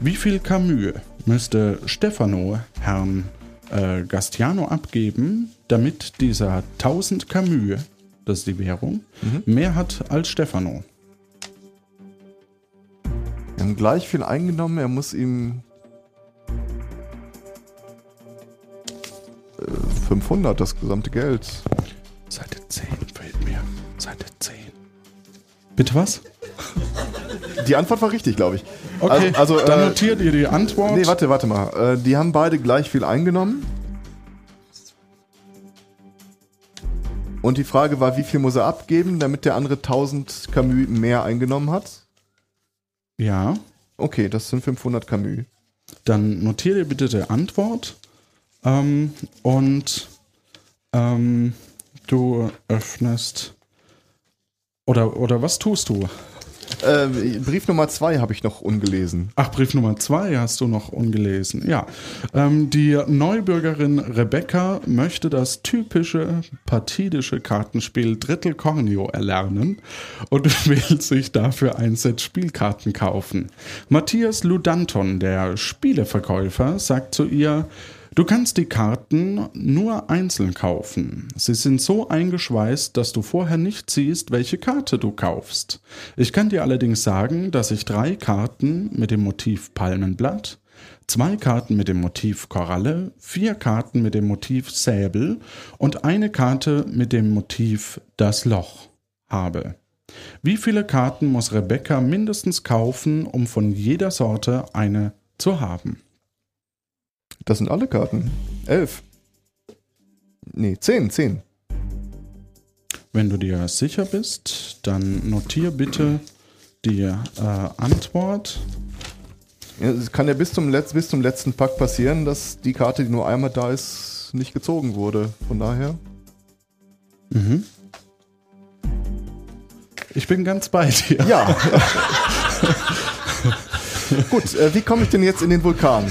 Wie viel Camus müsste Stefano Herrn äh, Gastiano abgeben, damit dieser 1000 Camus, das ist die Währung, mehr hat als Stefano? Wir haben gleich viel eingenommen. Er muss ihm äh, 500, das gesamte Geld. Seite 10 fehlt mir. Seite 10. Bitte was? Die Antwort war richtig, glaube ich. Okay, also, also, dann äh, notiert ihr die Antwort. Nee, warte, warte mal. Äh, die haben beide gleich viel eingenommen. Und die Frage war, wie viel muss er abgeben, damit der andere 1000 Camus mehr eingenommen hat? Ja, Okay, das sind 500 Camus. dann notiert ihr bitte die Antwort. Ähm, und ähm, du öffnest. Oder, oder was tust du? Äh, Brief Nummer 2 habe ich noch ungelesen. Ach, Brief Nummer zwei hast du noch ungelesen. Ja. Ähm, die Neubürgerin Rebecca möchte das typische partidische Kartenspiel Drittel Cornio erlernen und [LAUGHS] will sich dafür ein Set Spielkarten kaufen. Matthias Ludanton, der Spieleverkäufer, sagt zu ihr, Du kannst die Karten nur einzeln kaufen. Sie sind so eingeschweißt, dass du vorher nicht siehst, welche Karte du kaufst. Ich kann dir allerdings sagen, dass ich drei Karten mit dem Motiv Palmenblatt, zwei Karten mit dem Motiv Koralle, vier Karten mit dem Motiv Säbel und eine Karte mit dem Motiv Das Loch habe. Wie viele Karten muss Rebecca mindestens kaufen, um von jeder Sorte eine zu haben? Das sind alle Karten. Elf. Nee, zehn, zehn. Wenn du dir sicher bist, dann notier bitte die äh, Antwort. Ja, Es kann ja bis zum, Letz-, bis zum letzten Pack passieren, dass die Karte, die nur einmal da ist, nicht gezogen wurde. Von daher. Mhm. Ich bin ganz bei dir. Ja. [LAUGHS] Gut, äh, wie komme ich denn jetzt in den Vulkan?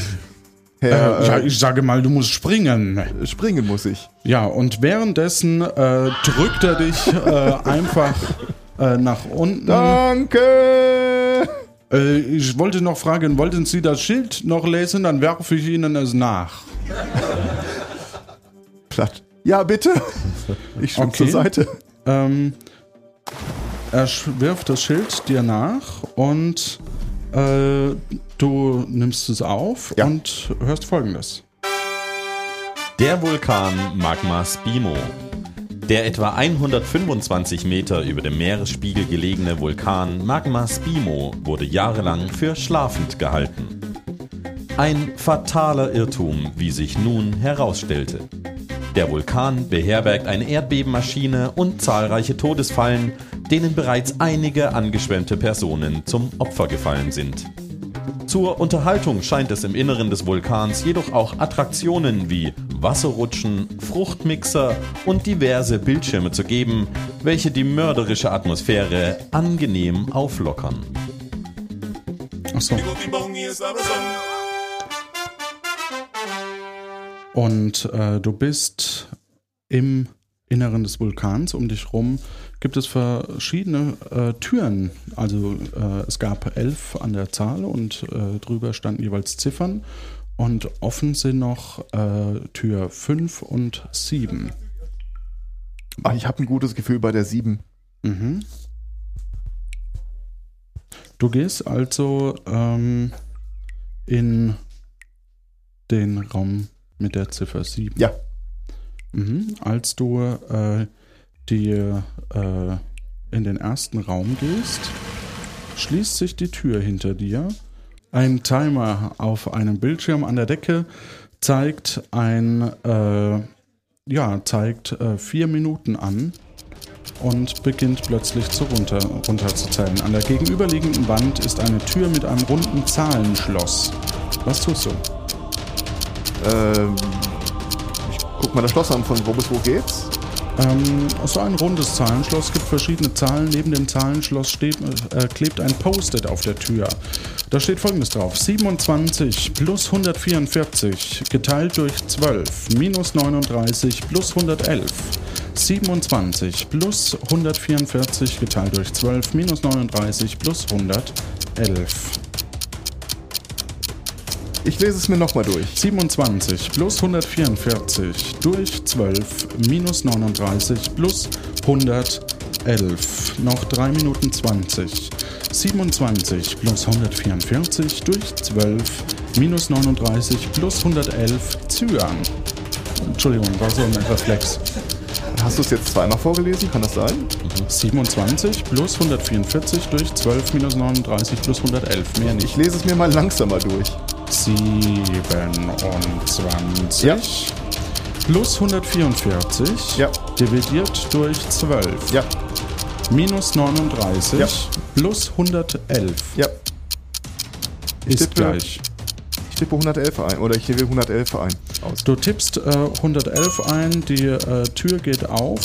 Herr, Äh, ja, äh, ich sage mal, du musst springen. springen muss ich. Ja, und währenddessen äh, drückt er dich äh, einfach äh, nach unten. Danke! Äh, ich wollte noch fragen, wollten Sie das Schild noch lesen? Dann werfe ich Ihnen es nach. Platt. Ja, bitte. Ich schwimme Okay. zur Seite. Ähm, er wirft das Schild dir nach und äh, du nimmst es auf Ja. und hörst folgendes. Der Vulkan Magma Spimo. Der etwa 125 Meter über dem Meeresspiegel gelegene Vulkan Magma Spimo wurde jahrelang für schlafend gehalten. Ein fataler Irrtum, wie sich nun herausstellte. Der Vulkan beherbergt eine Erdbebenmaschine und zahlreiche Todesfallen, denen bereits einige angeschwemmte Personen zum Opfer gefallen sind. Zur Unterhaltung scheint es im Inneren des Vulkans jedoch auch Attraktionen wie Wasserrutschen, Fruchtmixer und diverse Bildschirme zu geben, welche die mörderische Atmosphäre angenehm auflockern. Achso. Und äh, du bist im Inneren des Vulkans. Um dich rum gibt es verschiedene äh, Türen. Also äh, es gab elf an der Zahl und äh, drüber standen jeweils Ziffern. Und offen sind noch äh, Tür 5 und 7. Ach, ich habe ein gutes Gefühl bei der 7. Mhm. Du gehst also ähm, in den Raum mit der Ziffer 7. Ja. Mhm. Als du äh, die, äh, in den ersten Raum gehst, schließt sich die Tür hinter dir. Ein Timer auf einem Bildschirm an der Decke zeigt ein, äh, ja, zeigt äh, vier Minuten an und beginnt plötzlich zu runter, runterzuzählen. An der gegenüberliegenden Wand ist eine Tür mit einem runden Zahlenschloss. Was tust du? Ähm, ich guck mal das Schloss an, von wo bis wo geht's. Ähm, so ein rundes Zahlenschloss gibt verschiedene Zahlen. Neben dem Zahlenschloss steht, äh, klebt ein Post-it auf der Tür. Da steht folgendes drauf: 27 plus 144 geteilt durch 12 minus 39 plus 111. 27 plus 144 geteilt durch 12 minus 39 plus 111. Ich lese es mir nochmal durch. 27 plus 144 durch 12 minus 39 plus 111. Noch 3 Minuten 20. 27 plus 144 durch 12 minus 39 plus 111 Zyan. Entschuldigung, war so ein Reflex. Hast du es jetzt zweimal vorgelesen? Kann das sein? 27 plus 144 durch 12 minus 39 plus 111. Mehr nicht. Ich lese es mir mal langsamer durch. 27 Ja. plus 144 Ja. dividiert durch 12 Ja. minus 39 Ja. plus 111 Ja. ist tippe- gleich. Tippe 111 ein. Oder ich tippe 111 ein. Aus. Du tippst äh, 111 ein, die äh, Tür geht auf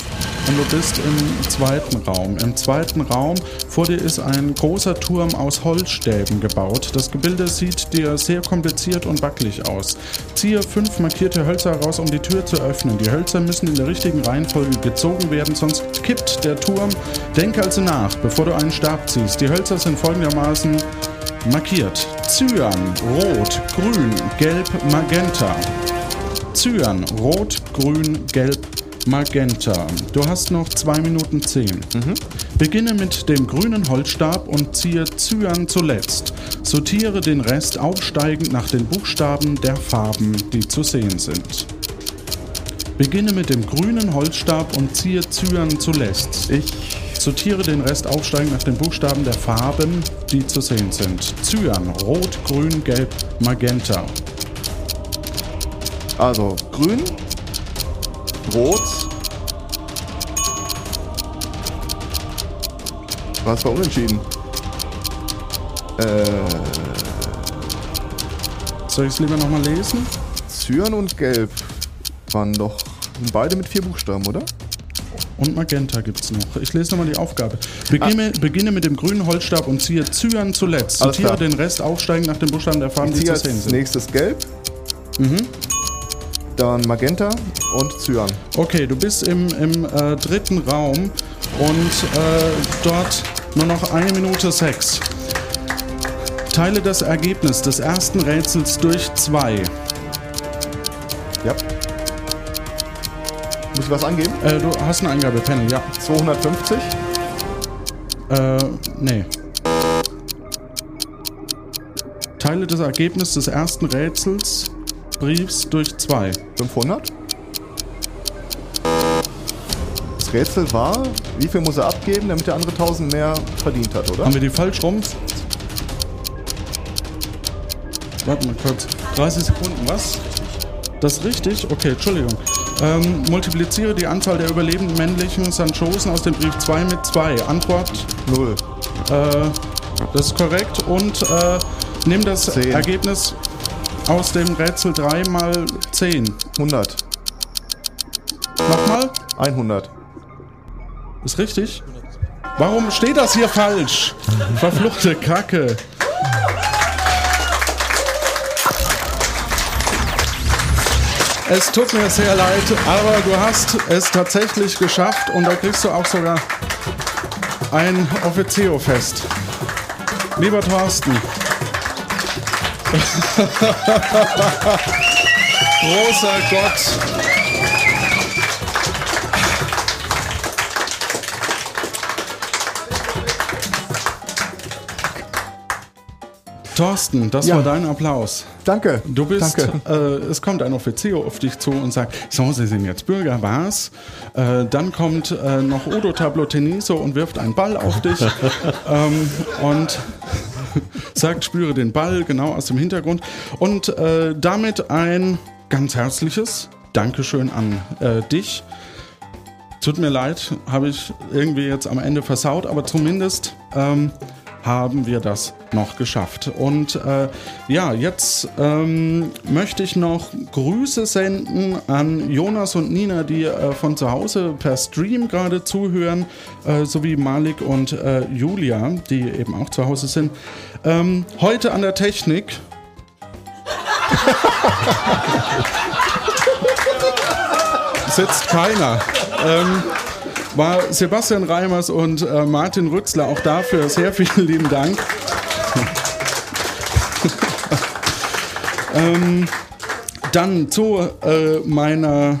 und du bist im zweiten Raum. Im zweiten Raum vor dir ist ein großer Turm aus Holzstäben gebaut. Das Gebilde sieht dir sehr kompliziert und wackelig aus. Ziehe fünf markierte Hölzer heraus, um die Tür zu öffnen. Die Hölzer müssen in der richtigen Reihenfolge gezogen werden, sonst kippt der Turm. Denke also nach, bevor du einen Stab ziehst. Die Hölzer sind folgendermaßen markiert. Cyan, Rot, Grün, Gelb, Magenta. Cyan, Rot, Grün, Gelb, Magenta. Du hast noch 2 Minuten 10. Beginne mit dem grünen Holzstab und ziehe Cyan zuletzt. Sortiere den Rest aufsteigend nach den Buchstaben der Farben, die zu sehen sind. Beginne mit dem grünen Holzstab und ziehe Cyan zuletzt. Ich. Sortiere den Rest aufsteigend nach den Buchstaben der Farben, die zu sehen sind. Cyan, Rot, Grün, Gelb, Magenta. Also grün, rot. Was war unentschieden? Äh, Soll ich es lieber nochmal lesen? Cyan und Gelb waren doch sind beide mit vier Buchstaben, oder? Und Magenta gibt's noch. Ich lese nochmal die Aufgabe. Beginne, beginne mit dem grünen Holzstab und ziehe Cyan zuletzt. Alles Sortiere klar. den Rest aufsteigend nach den Buchstaben der Farben, die zu sehen sind. nächstes Gelb, Mhm. dann Magenta und Cyan. Okay, du bist im, im äh, dritten Raum und äh, dort nur noch eine Minute sechs. Teile das Ergebnis des ersten Rätsels durch zwei. Ja. Muss ich was angeben? Äh, du hast eine Eingabepanel, ja. 250. Äh, nee. Teile das Ergebnis des ersten Rätsels Briefs durch zwei. 500. Das Rätsel war, wie viel muss er abgeben, damit der andere 1000 mehr verdient hat, oder? Haben wir die falsch rum? Warte mal kurz. 30 Sekunden, was? Das ist richtig? Okay, Entschuldigung. Ähm, multipliziere die Anzahl der überlebenden männlichen Sanchosen aus dem Brief 2 mit 2. Antwort Null. Äh, das ist korrekt. Und äh, Nimm das Zehn. Ergebnis aus dem Rätsel 3 mal 10. 100. Nochmal? 100. Ist richtig? Warum steht das hier falsch? Verfluchte Kacke. Es tut mir sehr leid, aber du hast es tatsächlich geschafft und da kriegst du auch sogar ein Offizio-Fest. Lieber Thorsten. [LAUGHS] Großer Gott. Thorsten, das Ja. war dein Applaus. Danke. Du bist, Danke. Äh, es kommt ein Offizier auf dich zu und sagt, so, Sie sind jetzt Bürger, was? Äh, dann kommt äh, noch Udo Tabloteniso und wirft einen Ball auf dich [LAUGHS] ähm, und [LAUGHS] sagt, spüre den Ball genau aus dem Hintergrund und äh, damit ein ganz herzliches Dankeschön an äh, dich. Tut mir leid, habe ich irgendwie jetzt am Ende versaut, aber zumindest ähm, haben wir das noch geschafft. Und äh, ja, jetzt ähm, möchte ich noch Grüße senden an Jonas und Nina, die äh, von zu Hause per Stream gerade zuhören, äh, sowie Malik und äh, Julia, die eben auch zu Hause sind. Ähm, heute an der Technik. [LAUGHS] sitzt keiner. Ähm, war Sebastian Reimers und äh, Martin Rützler auch dafür sehr vielen lieben Dank. [LAUGHS] ähm, dann zu äh, meiner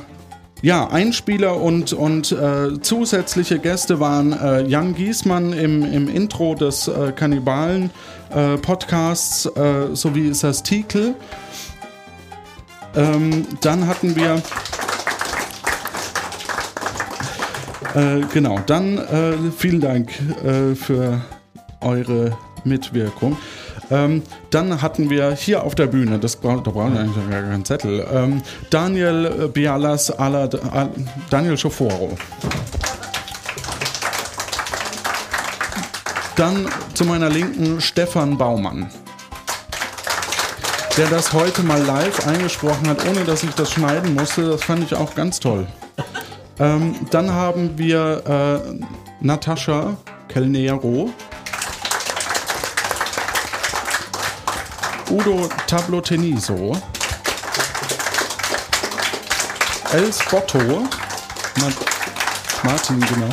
ja, Einspieler und, und äh, zusätzliche Gäste waren äh, Jan Giesmann im, im Intro des äh, Kannibalen-Podcasts äh, sowie Sastikel. Ähm, dann hatten wir Äh, genau, dann äh, vielen Dank äh, für eure Mitwirkung. Ähm, dann hatten wir hier auf der Bühne, das bra da brauchen wir eigentlich gar keinen Zettel, ähm, Daniel äh, Bialas, ala, a, Daniel Schoforo. Dann zu meiner Linken Stefan Baumann, der das heute mal live eingesprochen hat, ohne dass ich das schneiden musste. Das fand ich auch ganz toll. Ähm, dann haben wir äh, Natascha Kelnero, Udo Tabloteniso, Els Botto, Ma Martin, genau.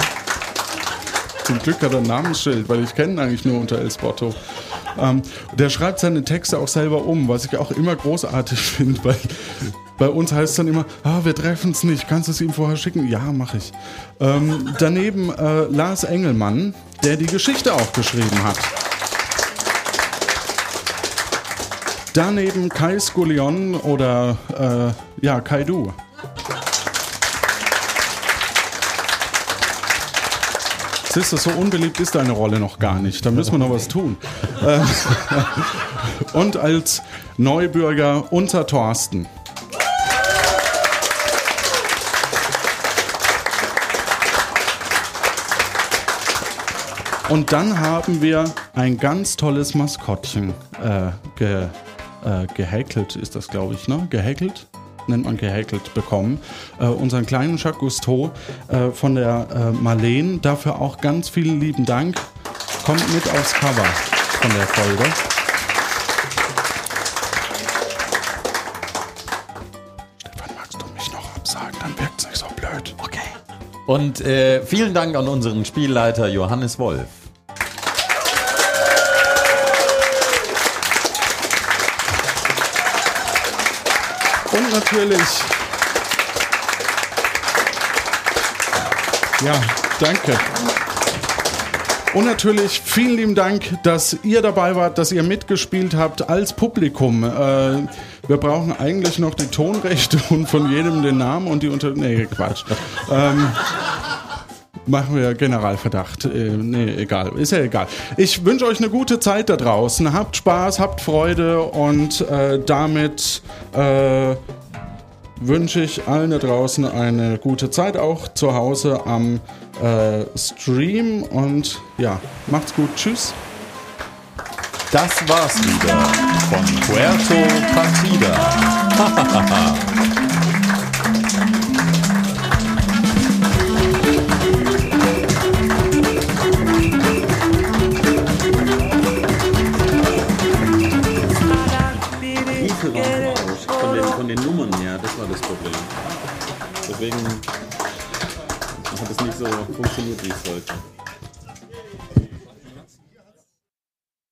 Zum Glück hat er ein Namensschild, weil ich kenne eigentlich nur unter Els Botto. Ähm, der schreibt seine Texte auch selber um, was ich auch immer großartig [LAUGHS] finde, weil bei uns heißt es dann immer, ah, wir treffen es nicht, kannst du es ihm vorher schicken? Ja, mache ich. Ähm, daneben äh, Lars Engelmann, der die Geschichte auch geschrieben hat. Daneben Kai Skullion oder äh, ja, Kai Du. Siehst du, so unbeliebt ist deine Rolle noch gar nicht. Da müssen wir noch was tun. Äh, [LAUGHS] Und als Neubürger unser Thorsten. Und dann haben wir ein ganz tolles Maskottchen äh, ge, äh, gehäkelt, ist das glaube ich, ne? Gehäkelt? Nennt man gehäkelt bekommen. Äh, unseren kleinen Jacques Cousteau äh, von der äh, Marlene. Dafür auch ganz vielen lieben Dank. Kommt mit aufs Cover von der Folge. Und äh, vielen Dank an unseren Spielleiter Johannes Wolf. Und natürlich. Ja, danke. Und natürlich vielen lieben Dank, dass ihr dabei wart, dass ihr mitgespielt habt als Publikum. Äh, wir brauchen eigentlich noch die Tonrechte [LAUGHS] und von jedem den Namen und die unter. Nee, Quatsch. Ähm, machen wir Generalverdacht. Äh, nee, egal. Ist ja egal. Ich wünsche euch eine gute Zeit da draußen. Habt Spaß, habt Freude und äh, damit äh, wünsche ich allen da draußen eine gute Zeit, auch zu Hause am äh, Stream. Und ja, macht's gut. Tschüss. Das war's wieder von Puerto Partida. Briefe waren falsch. Von den, von den Nummern her, das war das Problem. Deswegen hat es nicht so funktioniert, wie es sollte.